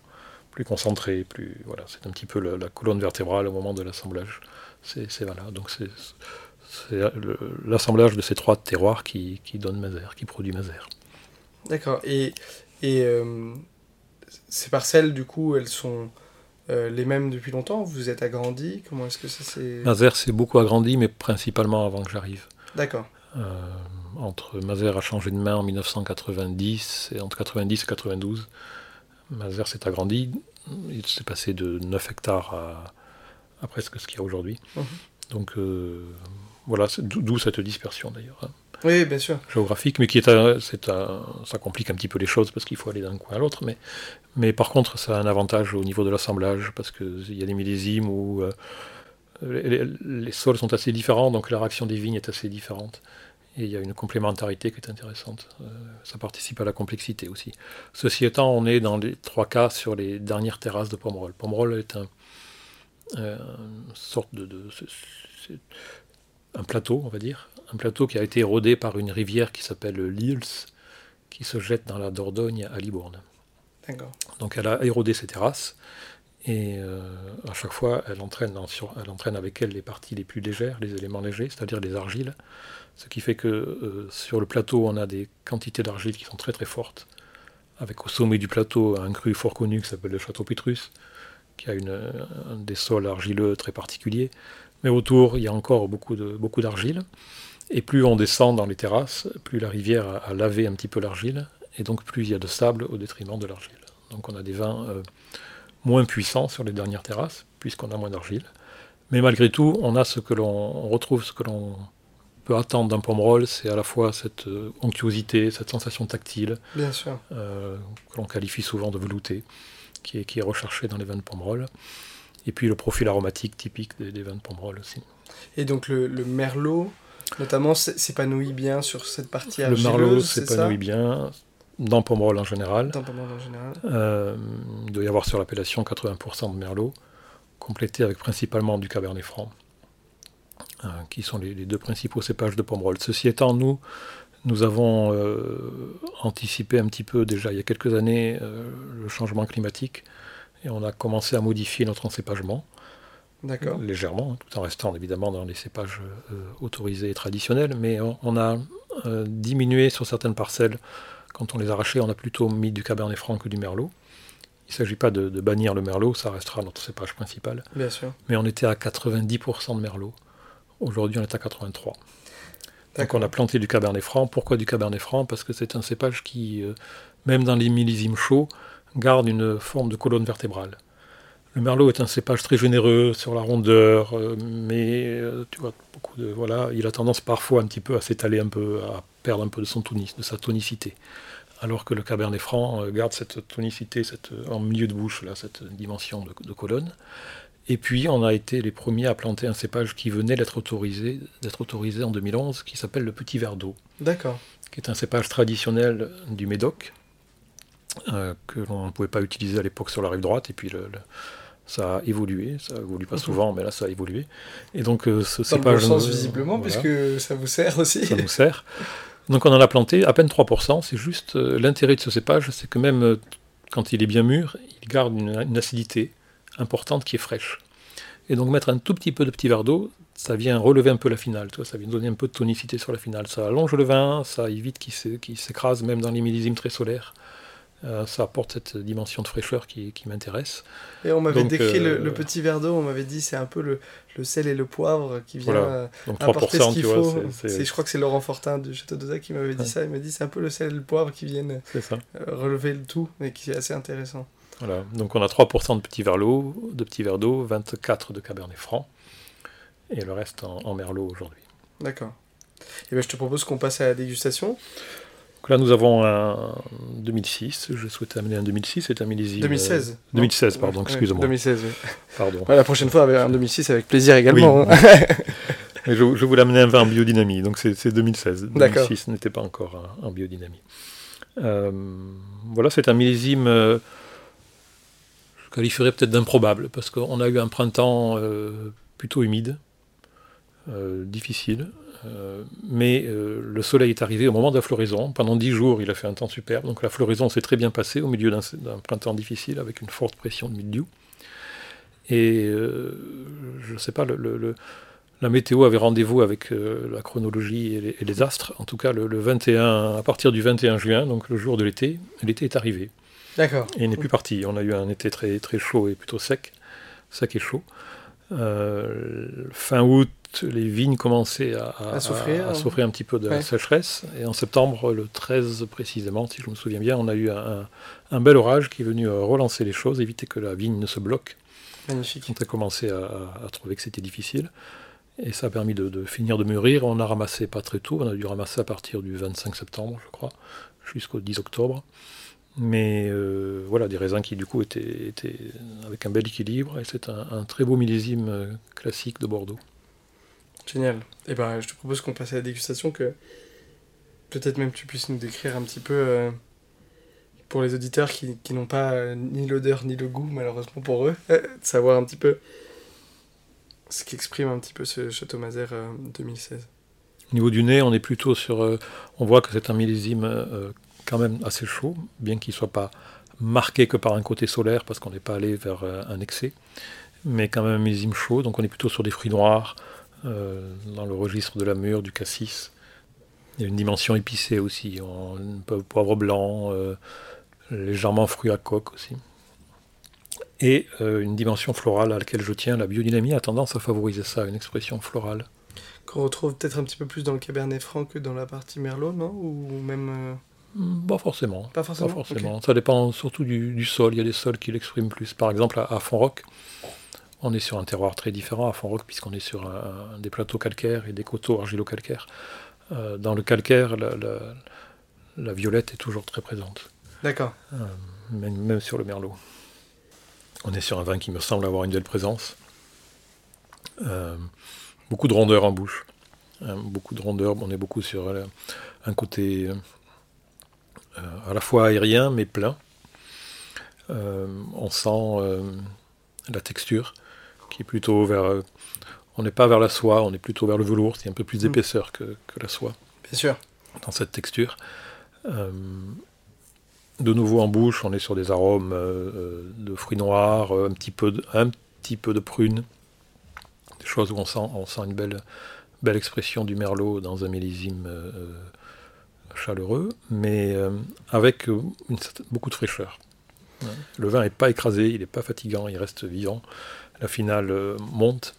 plus concentrés, plus voilà, c'est un petit peu la, colonne vertébrale au moment de l'assemblage. C'est voilà, donc c'est l'assemblage de ces trois terroirs qui, qui donne Mazère, qui produit Mazère.
D'accord. Et, et euh, ces parcelles, du coup, elles sont euh, les mêmes depuis longtemps Vous êtes agrandi Comment est-ce que ça s'est...
Mazère s'est beaucoup agrandi, mais principalement avant que j'arrive.
D'accord.
Euh, entre Mazère a changé de main en 1990 et entre 90 et 92, Mazère s'est agrandi. Il s'est passé de 9 hectares à, presque ce qu'il y a aujourd'hui. Mhm. Donc euh, voilà, d'où cette dispersion d'ailleurs. Hein.
Oui, bien sûr.
Géographique, mais qui est, un, ça complique un petit peu les choses parce qu'il faut aller d'un coin à l'autre. Mais, mais par contre, ça a un avantage au niveau de l'assemblage parce qu'il y a des millésimes où euh, les, sols sont assez différents, donc la réaction des vignes est assez différente. Et il y a une complémentarité qui est intéressante. Euh, ça participe à la complexité aussi. Ceci étant, on est dans les trois cas sur les dernières terrasses de Pomerol. Pomerol est un, euh, un plateau, on va dire, un plateau qui a été érodé par une rivière qui s'appelle l'Ils, qui se jette dans la Dordogne à Libourne. Donc elle a érodé ses terrasses, et euh, à chaque fois, elle entraîne, avec elle les parties les plus légères, les éléments légers, c'est-à-dire les argiles. Ce qui fait que euh, sur le plateau, on a des quantités d'argile qui sont très très fortes, avec au sommet du plateau un cru fort connu qui s'appelle le Château Pétrus, qui a des sols argileux très particuliers. Mais autour, il y a encore beaucoup d'argile. Et plus on descend dans les terrasses, plus la rivière a, lavé un petit peu l'argile, et donc plus il y a de sable au détriment de l'argile. Donc on a des vins euh, moins puissants sur les dernières terrasses, puisqu'on a moins d'argile. Mais malgré tout, on a ce que l'on retrouve, ce que l'on peut attendre d'un pomerol, c'est à la fois cette euh, onctuosité, cette sensation tactile,
Bien sûr.
Euh, que l'on qualifie souvent de velouté, qui est, qui est recherché dans les vins de pomerol, et puis le profil aromatique typique des, vins de pomerol aussi.
Et donc le, le merlot, Notamment s'épanouit bien sur cette partie
Le Merlot s'épanouit bien dans Pomerol en général.
Dans Pomerol en général.
Euh, il doit y avoir sur l'appellation 80% de Merlot, complété avec principalement du Cabernet Franc, euh, qui sont les, deux principaux cépages de Pomerol. Ceci étant, nous, nous avons euh, anticipé un petit peu déjà il y a quelques années le changement climatique et on a commencé à modifier notre encépagement. Légèrement, hein, tout en restant évidemment dans les cépages autorisés et traditionnels, mais on a diminué sur certaines parcelles quand on les arrachait, on a plutôt mis du Cabernet Franc que du Merlot. Il ne s'agit pas de, bannir le Merlot, ça restera notre cépage principal.
Bien sûr.
Mais on était à 90% de Merlot. Aujourd'hui, on est à 83%. Donc on a planté du Cabernet Franc. Pourquoi du Cabernet Franc? Parce que c'est un cépage qui, euh, même dans les millésimes chauds, garde une forme de colonne vertébrale. Le Merlot est un cépage très généreux sur la rondeur, euh, mais euh, tu vois, beaucoup de, voilà, il a tendance parfois un petit peu à s'étaler un peu, à perdre un peu de, son tonis, de sa tonicité. Alors que le Cabernet Franc euh, garde cette tonicité cette, euh, en milieu de bouche, là, cette dimension de, colonne. Et puis, on a été les premiers à planter un cépage qui venait d'être autorisé, d'être autorisé en 2011, qui s'appelle le Petit Verre d'eau.
D'accord.
Qui est un cépage traditionnel du Médoc, euh, que l'on ne pouvait pas utiliser à l'époque sur la rive droite. Et puis, le, ça a évolué, ça évolue pas mhm. souvent, mais là ça a évolué. Et donc ce cépage.
Dans le sens visiblement, puisque ça vous sert aussi.
Ça nous sert. Donc on en a planté à peine 3%. C'est juste euh, l'intérêt de ce cépage, c'est que même euh, quand il est bien mûr, il garde une, acidité importante qui est fraîche. Et donc mettre un tout petit peu de petit verre d'eau, ça vient relever un peu la finale, ça vient donner un peu de tonicité sur la finale. Ça allonge le vin, ça évite qu'il s'écrase même dans les millésimes très solaires. Euh, ça apporte cette dimension de fraîcheur qui, m'intéresse.
Et on m'avait décrit le, euh, petit verre d'eau, on m'avait dit c'est un peu le, le, sel et le poivre qui vient euh, apporter ce qu'il faut. je crois que c'est Laurent Fortin du Château de Zac qui m'avait dit ça. Il m'a dit c'est un peu le sel et le poivre qui viennent relever le tout, mais qui est assez intéressant.
Voilà, donc on a 3% de petit verre d'eau, de petit verre d'eau, 24 de Cabernet Franc, et le reste en, Merlot aujourd'hui.
D'accord. Et ben, je te propose qu'on passe à la dégustation
là, nous avons un 2006. Je souhaitais amener un 2006. C'est un millésime.
2016.
2016, pardon, excusez-moi.
2016, oui.
Pardon.
la prochaine fois, un 2006 avec plaisir également.
Hein. je, je, voulais amener un vin en biodynamie, donc c'est 2016. 2006 n'était pas encore en, biodynamie. Euh, voilà, c'est un millésime. Euh, je qualifierais peut-être d'improbable, parce qu'on a eu un printemps euh, plutôt humide, difficile. Euh, mais euh, le soleil est arrivé au moment de la floraison. Pendant dix jours, il a fait un temps superbe. Donc la floraison s'est très bien passée au milieu d'un printemps difficile avec une forte pression de milieu. Et euh, je ne sais pas, le, la météo avait rendez-vous avec la chronologie et les, astres. En tout cas, le, 21, à partir du 21 juin, donc le jour de l'été, l'été est arrivé.
D'accord.
Et il n'est plus parti. On a eu un été très, très chaud et plutôt sec, sec et chaud. fin août, les vignes commençaient à, souffrir, un petit peu de la sécheresse. Et en septembre, le 13 précisément, si je me souviens bien, on a eu un, bel orage qui est venu euh, relancer les choses, éviter que la vigne ne se bloque.
Magnifique.
On a commencé à, trouver que c'était difficile. Et ça a permis de, finir de mûrir. On a ramassé pas très tôt, on a dû ramasser à partir du 25 septembre, je crois, jusqu'au 10 octobre. Mais euh, voilà, des raisins qui du coup étaient, avec un bel équilibre. Et c'est un, très beau millésime euh, classique de Bordeaux.
Génial. Et eh ben, je te propose qu'on passe à la dégustation, que peut-être même tu puisses nous décrire un petit peu, euh, pour les auditeurs qui, n'ont pas euh, ni l'odeur ni le goût, malheureusement pour eux, de savoir un petit peu ce qu'exprime un petit peu ce Château Mazère 2016. Euh,
Au niveau du nez, on est plutôt sur. on voit que c'est un millésime quand même assez chaud, bien qu'il ne soit pas marqué que par un côté solaire, parce qu'on n'est pas allé vers un excès, mais quand même un millésime chaud, donc on est plutôt sur des fruits noirs, euh, dans le registre de la mûre, du cassis. Il y a une dimension épicée aussi, peu poivre blanc, euh, légèrement fruits à coque aussi. Et euh, une dimension florale à laquelle je tiens, la biodynamie a tendance à favoriser ça, une expression florale.
Qu'on retrouve peut-être un petit peu plus dans le Cabernet Franc que dans la partie Merlot, non? Ou même...
Pas forcément.
Pas forcément.
Ça dépend surtout du, sol. Il y a des sols qui l'expriment plus. Par exemple, à, à Fontroc, on est sur un terroir très différent à Font-Roc, puisqu'on est sur des plateaux calcaires et des coteaux argilo-calcaires. Euh, dans le calcaire, la, violette est toujours très présente.
D'accord.
Euh, même, sur le merlot. On est sur un vin qui me semble avoir une belle présence. Euh, beaucoup de rondeur en bouche. beaucoup de rondeur. On est beaucoup sur un côté à la fois aérien mais plein. on sent la texture qui est plutôt vers. on n'est pas vers la soie, on est plutôt vers le velours, c'est un peu plus d'épaisseur que, que, la soie.
Bien sûr.
Dans cette texture. De nouveau en bouche, on est sur des arômes euh, euh, de fruits noirs, euh, un petit peu de, un petit peu de prune, des choses où on sent, on sent une belle, belle expression du merlot dans un millésime chaleureux, mais avec une beaucoup de fraîcheur. Le vin n'est pas écrasé, il n'est pas fatigant, il reste vivant. La finale monte.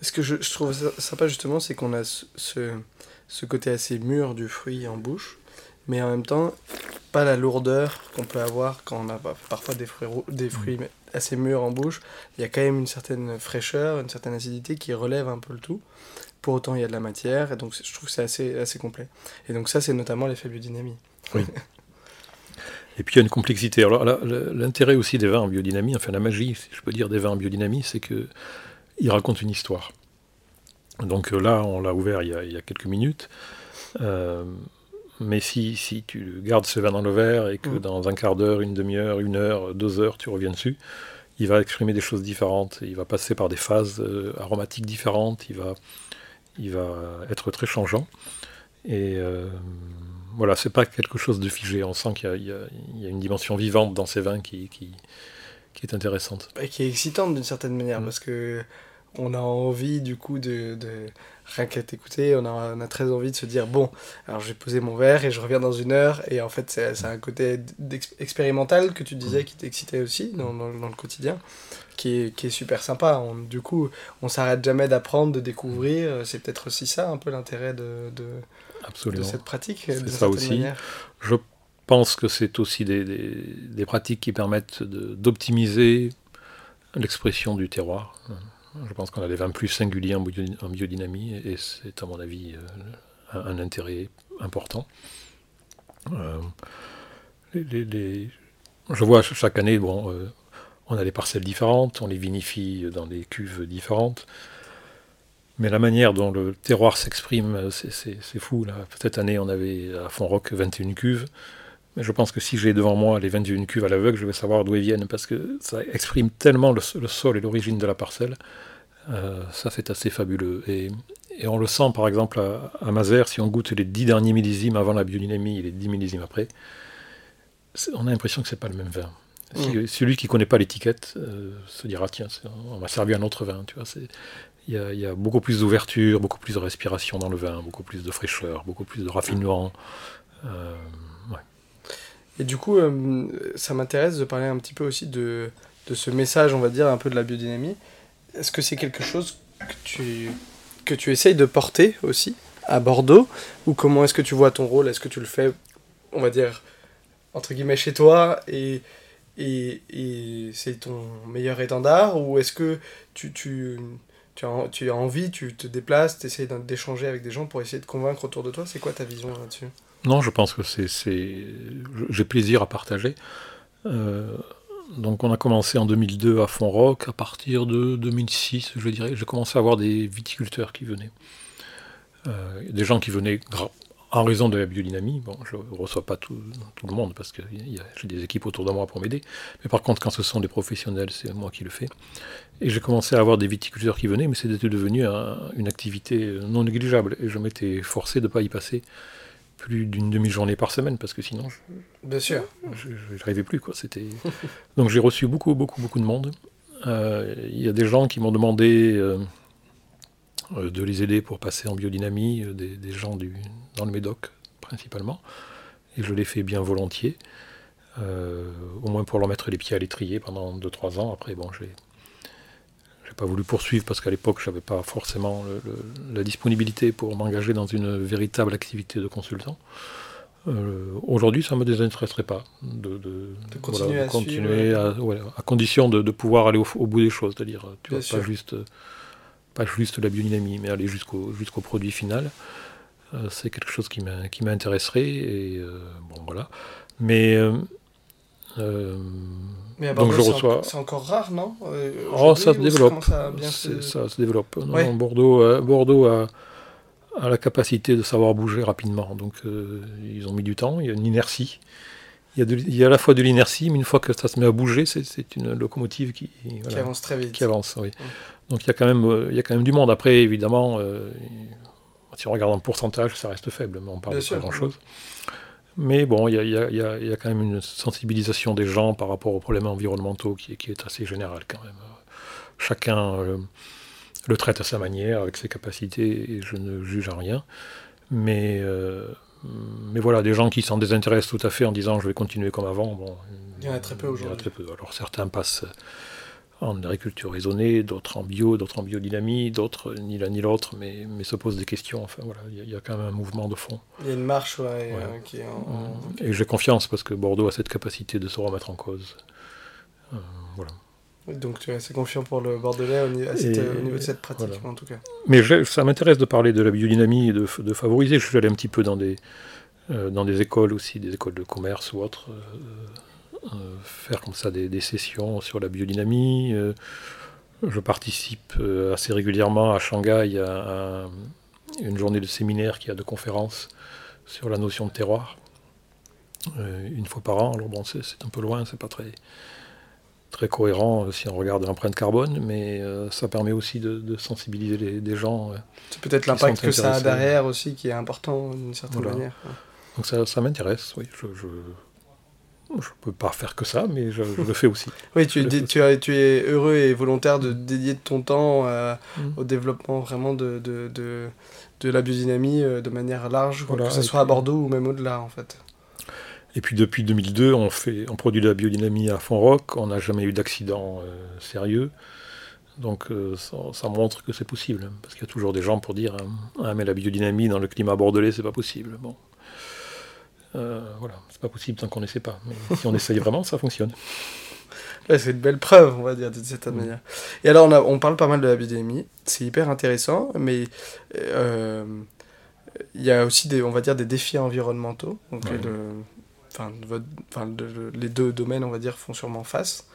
Ce que je, trouve sympa justement, c'est qu'on a ce, ce côté assez mûr du fruit en bouche, mais en même temps, pas la lourdeur qu'on peut avoir quand on a parfois des fruits, des fruits mm. assez mûrs en bouche. Il y a quand même une certaine fraîcheur, une certaine acidité qui relève un peu le tout. Pour autant, il y a de la matière, et donc je trouve que c'est assez, assez complet. Et donc ça, c'est notamment l'effet biodynamie.
Oui. Et puis il y a une complexité. Alors l'intérêt aussi des vins en biodynamie, enfin la magie, si je peux dire, des vins en biodynamie, c'est qu'ils racontent une histoire. Donc là, on l'a ouvert il y, a, il y, a, quelques minutes. Euh, mais si, si tu gardes ce vin dans le verre et que mm. dans un quart d'heure, une demi-heure, une heure, deux heures, tu reviens dessus, il va exprimer des choses différentes. Il va passer par des phases euh, aromatiques différentes. Il va, il va être très changeant. Et euh, voilà, c'est pas quelque chose de figé. On sent qu'il y, y, a une dimension vivante dans ces vins qui, qui, qui est intéressante.
Et qui est excitante d'une certaine manière, mm. parce que on a envie du coup de rien qu'à t'écouter, on a, on a très envie de se dire bon, alors je vais poser mon verre et je reviens dans une heure. Et en fait, c'est un côté expérimental que tu disais qui t'excitait aussi dans, dans, le quotidien, qui est, qui est super sympa. On, du coup, on s'arrête jamais d'apprendre, de découvrir. C'est peut-être aussi ça un peu l'intérêt de, de, de, cette pratique.
C'est ça aussi. Je pense que c'est aussi des, des, des, pratiques qui permettent d'optimiser l'expression du terroir. Je pense qu'on a des vins plus singuliers en, biodynamie et c'est à mon avis euh, un, intérêt important. Euh, je vois chaque année, bon, euh, on a des parcelles différentes, on les vinifie dans des cuves différentes, mais la manière dont le terroir s'exprime, c'est fou. Là. Cette année, on avait à Font-Roc 21 cuves. Mais je pense que si j'ai devant moi les 21 cuves à l'aveugle, je vais savoir d'où elles viennent, parce que ça exprime tellement le, sol et l'origine de la parcelle. Euh, ça, c'est assez fabuleux. Et, on le sent, par exemple, à, à, si on goûte les 10 derniers millésimes avant la biodynamie et les 10 millésimes après, on a l'impression que c'est pas le même vin. Celui qui connaît pas l'étiquette euh, se dira tiens, on m'a servi un autre vin. Tu vois, il y, a beaucoup plus d'ouverture, beaucoup plus de respiration dans le vin, beaucoup plus de fraîcheur, beaucoup plus de raffinement. Euh,
et du coup, euh, ça m'intéresse de parler un petit peu aussi de, de, ce message, on va dire, un peu de la biodynamie. Est-ce que c'est quelque chose que tu, que tu essayes de porter aussi à Bordeaux? Ou comment est-ce que tu vois ton rôle? Est-ce que tu le fais, on va dire, entre guillemets, chez toi et, et, et c'est ton meilleur étendard? Ou est-ce que tu, tu, as, envie, tu te déplaces, tu essayes d'échanger avec des gens pour essayer de convaincre autour de toi C'est quoi ta vision là-dessus?
Non, je pense que c'est, j'ai plaisir à partager. Euh, donc on a commencé en 2002 à Font-Roc, à partir de 2006, je dirais, j'ai commencé à avoir des viticulteurs qui venaient. Euh, des gens qui venaient en raison de la biodynamie. Bon, je ne reçois pas tout, le monde parce que j'ai des équipes autour de moi pour m'aider. Mais par contre, quand ce sont des professionnels, c'est moi qui le fais. Et j'ai commencé à avoir des viticulteurs qui venaient, mais c'était devenu une activité non négligeable. Et je m'étais forcé de ne pas y passer plus d'une demi-journée par semaine parce que sinon je,
bien sûr.
je n'arrivais plus quoi. C'était donc j'ai reçu beaucoup beaucoup beaucoup de monde. Euh, il y a des gens qui m'ont demandé euh, euh, de les aider pour passer en biodynamie des, des, gens du dans le Médoc principalement. Et je l'ai fait bien volontiers au moins pour leur mettre les pieds à l'étrier pendant 2-3 ans. Après bon j'ai pas voulu poursuivre parce qu'à l'époque, je n'avais pas forcément la disponibilité pour m'engager dans une véritable activité de consultant. Euh, aujourd'hui, ça ne me désintéresserait pas
de, continuer,
à, à, condition de, pouvoir aller au, bout des choses, c'est-à-dire pas juste pas juste la biodynamie, mais aller jusqu'au jusqu'au produit final. Euh, c'est quelque chose qui m'intéresserait et euh, bon voilà. Mais
mais à Bordeaux, reçois... c'est encore rare, non
euh, Oh, ça se développe. Ça, se... développe. Bordeaux, Bordeaux a, a la capacité de savoir bouger rapidement. Donc ils ont mis du temps, il y a une inertie. Il y, a à la fois de l'inertie, mais une fois que ça se met à bouger, c'est une locomotive qui,
avance très vite.
Qui avance, oui. Donc il y, a quand même, il y a quand même du monde. Après, évidemment, si on regarde en pourcentage, ça reste faible, mais on parle de pas grand-chose. Mais bon, il y, a, quand même une sensibilisation des gens par rapport aux problèmes environnementaux qui, est assez générale quand même. Chacun euh, le traite à sa manière, avec ses capacités, et je ne juge en rien. Mais, euh, mais voilà, des gens qui s'en désintéressent tout à fait en disant je vais continuer comme avant, bon,
il y en a très peu aujourd'hui.
Alors certains passent en agriculture raisonnée, d'autres en bio, d'autres en biodynamie, d'autres ni l'un ni l'autre, mais, mais se posent des questions. Enfin voilà, il y, a quand même un mouvement de fond.
Il y a une marche ouais, euh, qui est en...
Et j'ai confiance parce que Bordeaux a cette capacité de se remettre en cause. Euh, voilà.
Donc tu es assez confiant pour le Bordelais au niveau, de cette pratique en tout cas.
Mais ça m'intéresse de parler de la biodynamie et de, de, favoriser. Je suis allé un petit peu dans des, euh, dans des écoles aussi, des écoles de commerce ou autres. Euh, faire comme ça des, sessions sur la biodynamie. Euh, je participe euh, assez régulièrement à Shanghai à, une journée de séminaire qui a de conférences sur la notion de terroir, une fois par an. Alors bon, c'est un peu loin, c'est pas très, très cohérent si on regarde l'empreinte carbone, mais ça permet aussi de, sensibiliser les, des gens.
c'est peut-être l'impact que ça a derrière aussi qui est important d'une certaine manière.
Donc ça, ça m'intéresse, oui. je, je ne peux pas faire que ça, mais je, le fais aussi.
oui, tu, tu, tu, es heureux et volontaire de dédier ton temps euh, mm. au développement vraiment de, de, de, de, la biodynamie euh, de manière large, que ce soit à Bordeaux ou même au-delà en fait.
Et puis depuis 2002, on, fait, on produit de la biodynamie à Font-Roc, on n'a jamais eu d'accident euh, sérieux. Donc ça, montre que c'est possible, parce qu'il y a toujours des gens pour dire ah, mais la biodynamie dans le climat bordelais, c'est pas possible. Bon. Euh, voilà, c'est pas possible tant qu'on n'essaie pas. Mais si on essaye vraiment, ça fonctionne.
c'est une belle preuve, on va dire, de cette mm. manière. Et alors, on, a, on, parle pas mal de la biodynamie, c'est hyper intéressant, mais euh, il y a aussi, des, on va dire, des défis environnementaux. Donc, les deux domaines, on va dire, font sûrement face.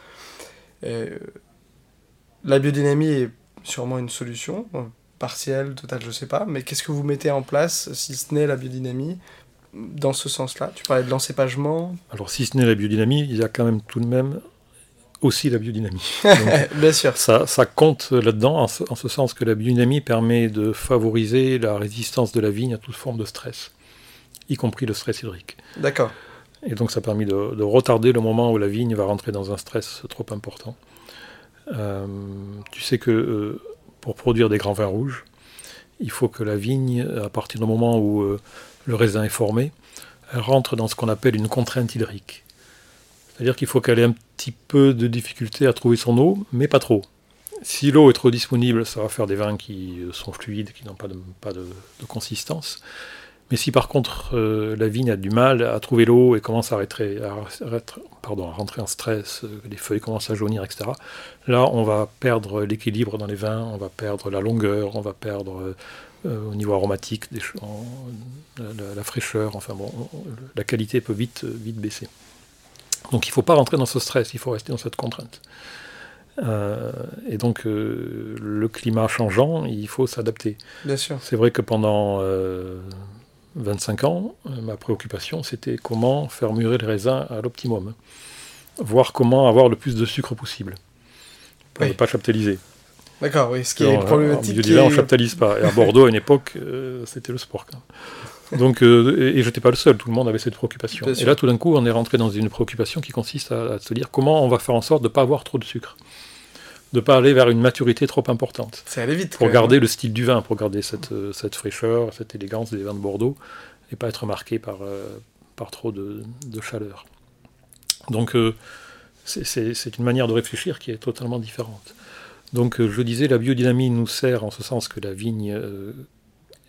la biodynamie est sûrement une solution, partielle, totale, je sais pas, mais qu'est-ce que vous mettez en place, si ce n'est la biodynamie, dans ce sens-là Tu parlais de l'encépagement.
Alors, si ce n'est la biodynamie, il y a quand même tout de même aussi la biodynamie.
Bien sûr.
Ça, ça compte là-dedans, en, ce sens que la biodynamie permet de favoriser la résistance de la vigne à toute forme de stress, y compris le stress hydrique.
D'accord.
Et donc, ça a permis de, retarder le moment où la vigne va rentrer dans un stress trop important. Euh, tu sais que euh, pour produire des grands vins rouges, il faut que la vigne, à partir du moment où euh, le raisin est formé, elle rentre dans ce qu'on appelle une contrainte hydrique. C'est-à-dire qu'il faut qu'elle ait un petit peu de difficulté à trouver son eau, mais pas trop. Si l'eau est trop disponible, ça va faire des vins qui sont fluides, qui n'ont pas, de, consistance. Mais si par contre euh, la vigne a du mal à trouver l'eau et commence à, pardon, à, rentrer en stress, euh, les feuilles commencent à jaunir, etc., là on va perdre l'équilibre dans les vins, on va perdre la longueur, on va perdre euh, euh, au niveau aromatique, des, la, fraîcheur, enfin bon, la qualité peut vite, vite baisser. Donc il ne faut pas rentrer dans ce stress, il faut rester dans cette contrainte. Euh, et donc euh, le climat changeant, il faut s'adapter.
Bien sûr.
C'est vrai que pendant 25 ans, ma préoccupation c'était comment faire mûrir les raisins à l'optimum, voir comment avoir le plus de sucre possible pour ne pas chaptaliser.
D'accord, oui, ce qui est problématique.
Je disais, on chaptalise pas. Et à Bordeaux, à une époque, euh, c'était le sport. Donc, euh, et, je n'étais pas le seul, tout le monde avait cette préoccupation. Et là, tout d'un coup, on est rentré dans une préoccupation qui consiste à, se dire comment on va faire en sorte de ne pas avoir trop de sucre, de ne pas aller vers une maturité trop importante.
C'est aller vite.
Pour garder le style du vin, pour garder cette, euh, cette, fraîcheur, cette élégance des vins de Bordeaux, et pas être marqué par, par trop de, de, chaleur. Donc, c'est une manière de réfléchir qui est totalement différente. Donc euh, je disais, la biodynamie nous sert en ce sens que la vigne euh,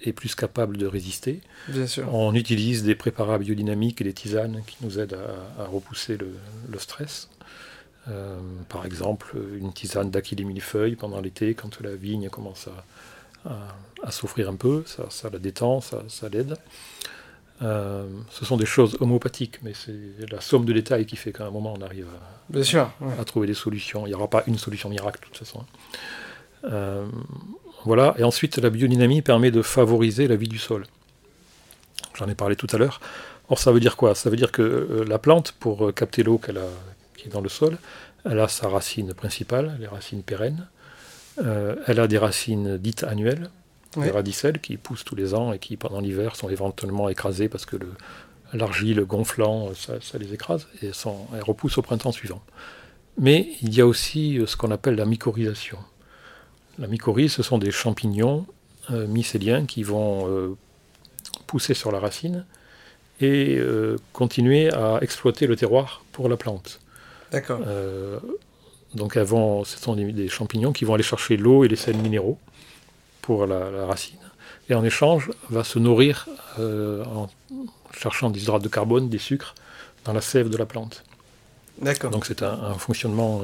est plus capable de résister.
Bien sûr.
On utilise des préparats biodynamiques et des tisanes qui nous aident à, repousser le, stress. Euh, par exemple, une tisane d'aquil millefeuille pendant l'été, quand la vigne commence à, souffrir un peu, ça, la détend, ça, l'aide. Ce sont des choses homopathiques, mais c'est la somme de détails qui fait qu'à un moment on arrive à,
Bien sûr,
à trouver des solutions. Il n'y aura pas une solution miracle de toute façon. Euh, voilà. Et ensuite, la biodynamie permet de favoriser la vie du sol. J'en ai parlé tout à l'heure. Or, ça veut dire quoi? Ça veut dire que euh, la plante, pour euh, capter l'eau qu'elle a, qui est dans le sol, elle a sa racine principale, les racines pérennes. Euh, elle a des racines dites annuelles, des radicelles qui poussent tous les ans et qui, pendant l'hiver, sont éventuellement écrasées parce que l'argile gonflant, ça, les écrase et sont, elles repoussent au printemps suivant. Mais il y a aussi ce qu'on appelle la mycorhisation. La mycorhize, ce sont des champignons mycéliens qui vont pousser sur la racine et euh, continuer à exploiter le terroir pour la plante.
D'accord.
Euh, donc avant, ce sont des, champignons qui vont aller chercher l'eau et les sels minéraux pour la, racine. Et en échange, va se nourrir euh, en cherchant des hydrates de carbone, des sucres, dans la sève de la plante.
D'accord.
Donc c'est un, fonctionnement,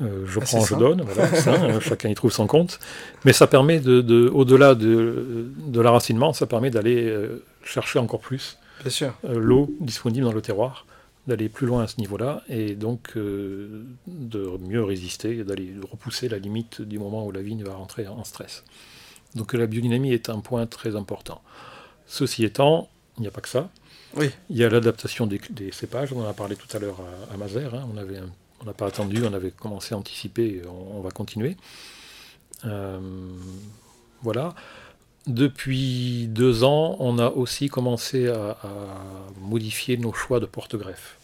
je prends, je donne, voilà, chacun y trouve son compte. Mais ça permet, de, au-delà de, de l'enracinement, ça permet d'aller chercher encore plus. Euh, l'eau disponible dans le terroir, d'aller plus loin à ce niveau-là, et donc euh, de mieux résister, d'aller repousser la limite du moment où la vigne va rentrer en stress. Donc la biodynamie est un point très important. Ceci étant, il n'y a pas que ça.
Oui.
Il y a l'adaptation des, cépages, on en a parlé tout à l'heure à, Mazère, hein. on n'a pas attendu, on avait commencé à anticiper, on, va continuer. Euh, voilà. Depuis deux ans, on a aussi commencé à, modifier nos choix de porte-greffe.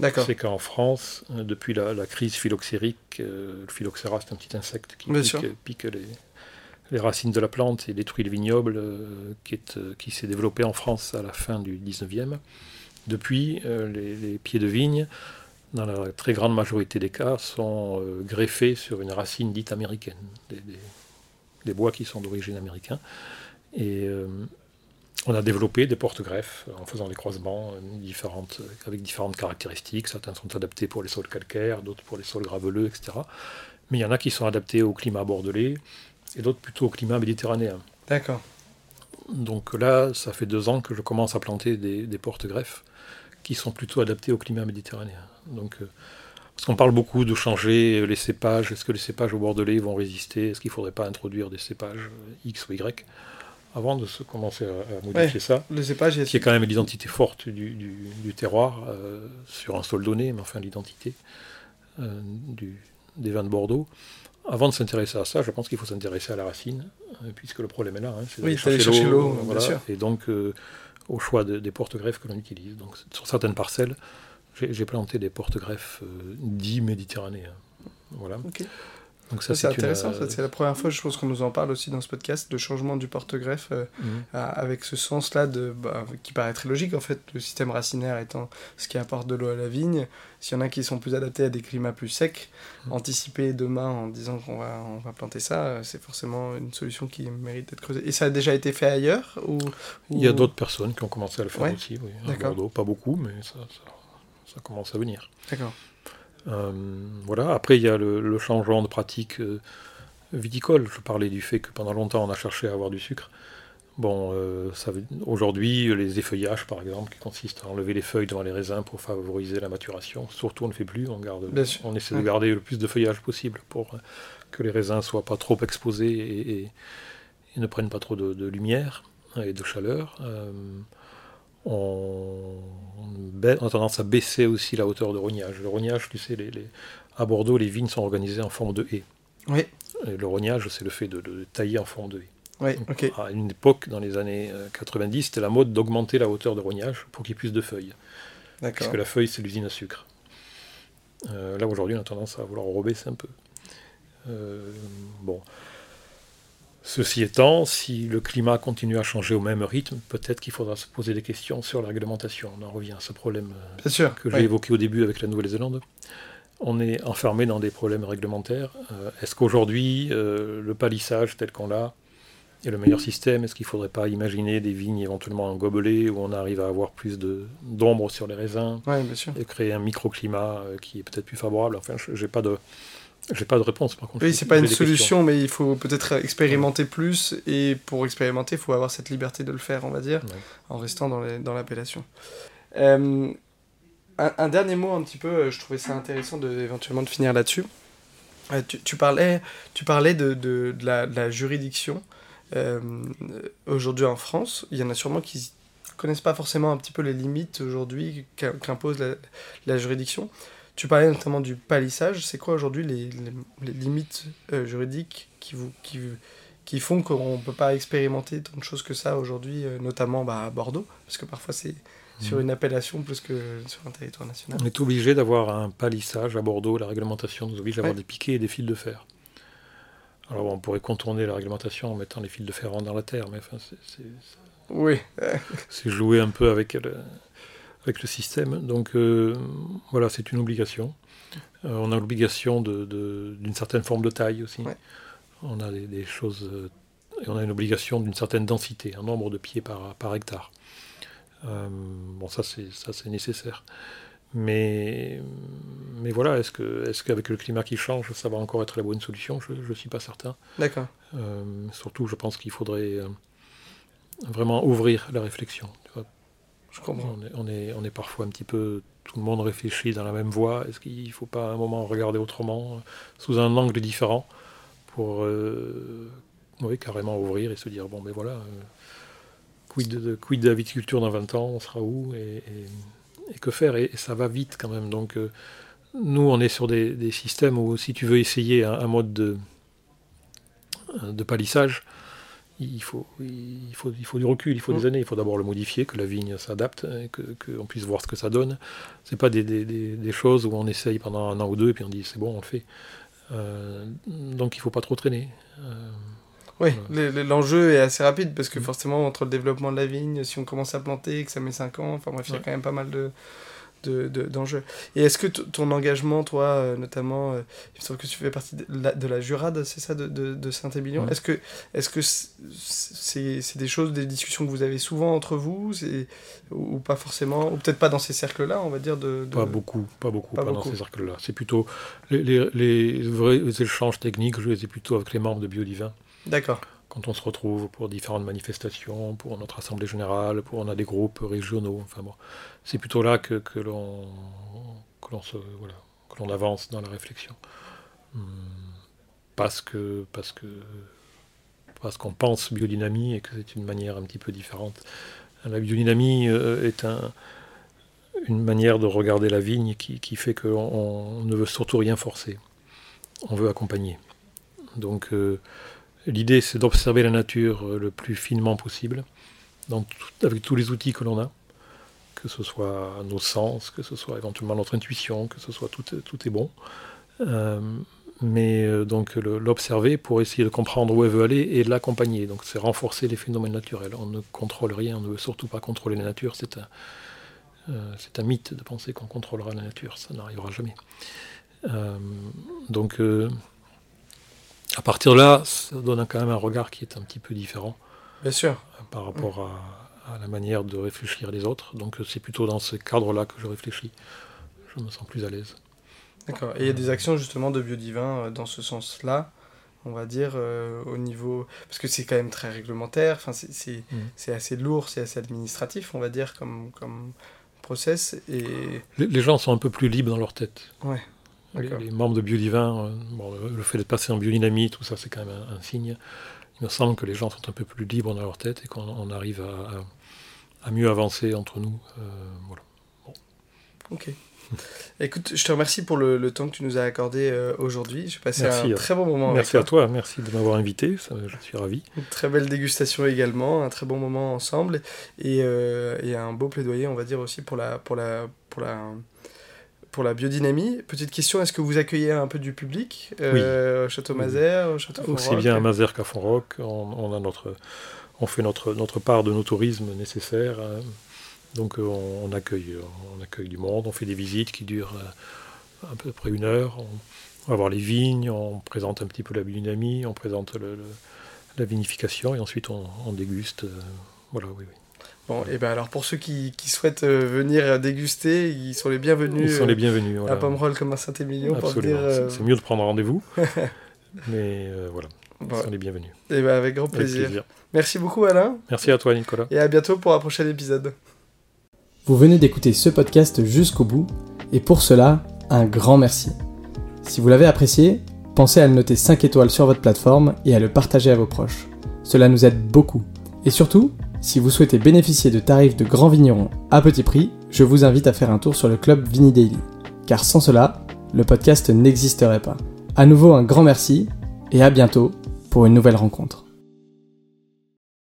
C'est qu'en France, euh, depuis la, crise phylloxérique, euh, le phylloxéra c'est un petit insecte qui pique, les, racines de la plante et détruit le vignoble euh, qui, s'est développé en France à la fin du 19e. Depuis, les, pieds de vigne, dans la très grande majorité des cas, sont greffés sur une racine dite américaine, des bois qui sont d'origine américaine. Et euh, on a développé des porte-greffes en faisant des croisements euh, différentes, avec différentes caractéristiques. Certains sont adaptés pour les sols calcaires, d'autres pour les sols graveleux, etc. Mais il y en a qui sont adaptés au climat bordelais et d'autres plutôt au climat méditerranéen.
D'accord.
Donc là, ça fait deux ans que je commence à planter des, porte-greffes qui sont plutôt adaptés au climat méditerranéen. Donc, euh, parce qu'on parle beaucoup de changer les cépages. Est-ce que les cépages au bordelais vont résister? Est-ce qu'il ne faudrait pas introduire des cépages X ou Y? Avant de se commencer à, modifier ça,
le cépage,
qui est quand même l'identité forte du, terroir euh, sur un sol donné, mais enfin l'identité euh, des vins de Bordeaux. Avant de s'intéresser à ça, je pense qu'il faut s'intéresser à la racine, euh, puisque le problème est là. Hein,
c'est oui, chercher l'eau, bien sûr.
Et donc au choix des porte-greffes que l'on utilise. Donc sur certaines parcelles, j'ai planté des porte-greffes dits méditerranéens. Voilà.
C'est intéressant, euh, c'est la première fois, je pense qu'on nous en parle aussi dans ce podcast, le changement du porte-greffe euh, mhm. avec ce sens-là de, bah, qui paraît très logique en fait, le système racinaire étant ce qui apporte de l'eau à la vigne. S'il y en a qui sont plus adaptés à des climats plus secs, mhm. anticiper demain en disant qu'on va, on va planter ça, euh, c'est forcément une solution qui mérite d'être creusée. Et ça a déjà été fait ailleurs ou,
Il y a d'autres personnes qui ont commencé à le faire aussi, oui, à Bordeaux, pas beaucoup, mais ça, ça commence à venir.
D'accord.
Euh, voilà. Après, il y a le, changement de pratique euh, viticole. Je parlais du fait que pendant longtemps, on a cherché à avoir du sucre. Bon, euh, aujourd'hui, les effeuillages, par exemple, qui consistent à enlever les feuilles devant les raisins pour favoriser la maturation, surtout on ne fait plus, on, garde, on essaie de garder le plus de feuillage possible pour que les raisins soient pas trop exposés et, ne prennent pas trop de, lumière et de chaleur on, a tendance à baisser aussi la hauteur de rognage. Le rognage, tu sais, les, à Bordeaux, les vignes sont organisées en forme de haie.
Oui.
le rognage, c'est le fait de, tailler en forme de haie.
Oui, ok.
À une époque, dans les années 90, euh, c'était la mode d'augmenter la hauteur de rognage pour qu'il y ait plus de feuilles. D'accord. Parce que la feuille, c'est l'usine à sucre. Euh, là, aujourd'hui, on a tendance à vouloir rebaisser un peu. Euh, bon. Ceci étant, si le climat continue à changer au même rythme, peut-être qu'il faudra se poser des questions sur la réglementation. On en revient à ce problème
euh,
que j'ai évoqué au début avec la Nouvelle-Zélande. On est enfermé dans des problèmes réglementaires. Euh, est-ce qu'aujourd'hui, euh, le palissage tel qu'on l'a est le meilleur système? Est-ce qu'il ne faudrait pas imaginer des vignes éventuellement en gobelet où on arrive à avoir plus d'ombre sur les raisins et créer un microclimat qui est peut-être plus favorable? Enfin, je n'ai pas de j'ai pas de réponse par contre.
Oui, c'est pas une solution, mais il faut peut-être expérimenter plus. Et pour expérimenter, il faut avoir cette liberté de le faire, on va dire, en restant dans l'appellation. Euh, un, dernier mot, un petit peu, euh, je trouvais ça intéressant de, éventuellement de finir là-dessus. Tu, parlais, tu parlais de, de, la, juridiction. aujourd'hui en France, il y en a sûrement qui connaissent pas forcément un petit peu les limites aujourd'hui qu'impose la, juridiction. Tu parlais notamment du palissage. C'est quoi aujourd'hui les, les, limites euh, juridiques qui, vous, qui, qui font qu'on ne peut pas expérimenter tant de choses que ça aujourd'hui, euh, notamment bah, à Bordeaux? Parce que parfois c'est sur mmh. une appellation plus que sur un territoire national.
On est obligé d'avoir un palissage à Bordeaux. La réglementation nous oblige à avoir des piquets et des fils de fer. Alors on pourrait contourner la réglementation en mettant les fils de fer dans la terre, mais enfin, c'est
oui.
c'est jouer un peu avec le, avec le système. Donc euh, voilà, c'est une obligation. Euh, on a l'obligation d'une de, certaine forme de taille aussi. On a des, choses. Euh, et on a une obligation d'une certaine densité, un nombre de pieds par, par hectare. bon, ça c'est nécessaire. Mais, mais voilà, est-ce que est qu'avec le climat qui change, ça va encore être la bonne solution? Je ne suis pas certain.
D'accord.
surtout, je pense qu'il faudrait vraiment ouvrir la réflexion.
Je comprends.
On est, parfois un petit peu. Tout le monde réfléchit dans la même voie. Est-ce qu'il ne faut pas un moment regarder autrement, sous un angle différent, pour euh, carrément ouvrir et se dire bon, ben voilà, euh, quid, de, la viticulture dans 20 ans, on sera où et, que faire et, ça va vite quand même. Donc, euh, nous, on est sur des, systèmes où si tu veux essayer un, mode de, de palissage, il faut, il, faut, il faut du recul, il faut des mm. années. Il faut d'abord le modifier, que la vigne s'adapte, qu'on puisse voir ce que ça donne. Ce pas des, des, des, choses où on essaye pendant un an ou deux et puis on dit c'est bon, on le fait. Euh, donc il ne faut pas trop traîner.
Euh, oui, l'enjeu est assez rapide parce que mm. forcément, entre le développement de la vigne, si on commence à planter, que ça met 5 ans, enfin bref, il y a quand même pas mal de, d'enjeux. et est-ce que ton engagement, toi, euh, notamment, euh, il me semble que tu fais partie de la, de la Jurade, c'est ça, de, de, Saint-Émilion Est-ce que est-ce que c'est des choses, des discussions que vous avez souvent entre vous ou, pas forcément Ou peut-être pas dans ces cercles-là, on va dire de,
Pas beaucoup, pas beaucoup, pas, dans ces cercles-là. C'est plutôt les, les, les, vrais échanges techniques, je les ai plutôt avec les membres de Biodivin.
D'accord
quand on se retrouve pour différentes manifestations, pour notre assemblée générale, pour on a des groupes régionaux. Enfin bon, c'est plutôt là que, que l'on que l'on avance dans la réflexion. Hmm. Parce que parce que parce qu'on pense biodynamie et que c'est une manière un petit peu différente. La biodynamie euh, est un, une manière de regarder la vigne qui, qui fait qu'on ne veut surtout rien forcer. On veut accompagner. Donc euh, L'idée, c'est d'observer la nature euh, le plus finement possible, avec tous les outils que l'on a, que ce soit nos sens, que ce soit éventuellement notre intuition, que ce soit tout, tout est bon. Euh, mais euh, donc l'observer pour essayer de comprendre où elle veut aller et l'accompagner. Donc c'est renforcer les phénomènes naturels. On ne contrôle rien, on ne veut surtout pas contrôler la nature. C'est un, un mythe de penser qu'on contrôlera la nature, ça n'arrivera jamais. donc à partir de là, ça donne quand même un regard qui est un petit peu différent.
Bien sûr.
Euh, par rapport à, la manière de réfléchir des autres. Donc c'est plutôt dans ce cadre-là que je réfléchis. Je me sens plus à l'aise.
D'accord. Et il y a des actions justement de biodivin euh, dans ce sens-là, on va dire, euh, au niveau... Parce que c'est quand même très réglementaire, enfin, c'est mmh. assez lourd, c'est assez administratif, on va dire, comme, comme process. Et...
Les, les, gens sont un peu plus libres dans leur tête.
Ouais.
Les, membres de Biodivin, euh, le fait de passer en biodynamie, tout ça, c'est quand même un, signe. Il me semble que les gens sont un peu plus libres dans leur tête et qu'on arrive à, mieux avancer entre nous. Euh, voilà.
Ok. Écoute, je te remercie pour le, temps que tu nous as accordé euh, aujourd'hui. J'ai passé un très bon moment
merci
avec
toi. Merci à toi, merci de m'avoir invité, je suis ravi.
Une très belle dégustation également, un très bon moment ensemble et, et un beau plaidoyer, on va dire aussi pour la, pour la, pour la, pour la biodynamie. Petite question, est-ce que vous accueillez un peu du public euh, Château Mazère, Château
Aussi bien à Mazère qu'à Fonroc, on, a notre, on fait notre, notre part de nos tourismes nécessaires. Hein. Donc euh, on, accueille, on accueille du monde, on fait des visites qui durent euh, à peu près une heure. On, va voir les vignes, on présente un petit peu la biodynamie, on présente le, la vinification et ensuite on, déguste. voilà, oui, oui.
Bon, et ben alors pour ceux qui, qui souhaitent euh, venir déguster, ils sont les bienvenus.
Ils sont les bienvenus.
À Pomerol comme à Saint-Émilion.
Euh, c'est mieux de prendre rendez-vous. mais euh, voilà, ils sont les bienvenus.
Et ben avec grand plaisir. Merci beaucoup Alain.
Merci à toi Nicolas.
Et à bientôt pour un prochain épisode.
Vous venez d'écouter ce podcast jusqu'au bout, et pour cela, un grand merci. Si vous l'avez apprécié,
pensez à le noter 5 étoiles sur votre plateforme et à le partager à vos proches. Cela nous aide beaucoup. Et surtout, si vous souhaitez bénéficier de tarifs de grands vignerons à petit prix, je vous invite à faire un tour sur le club Vini Daily. Car sans cela, le podcast n'existerait pas. À nouveau un grand merci et à bientôt pour une nouvelle rencontre.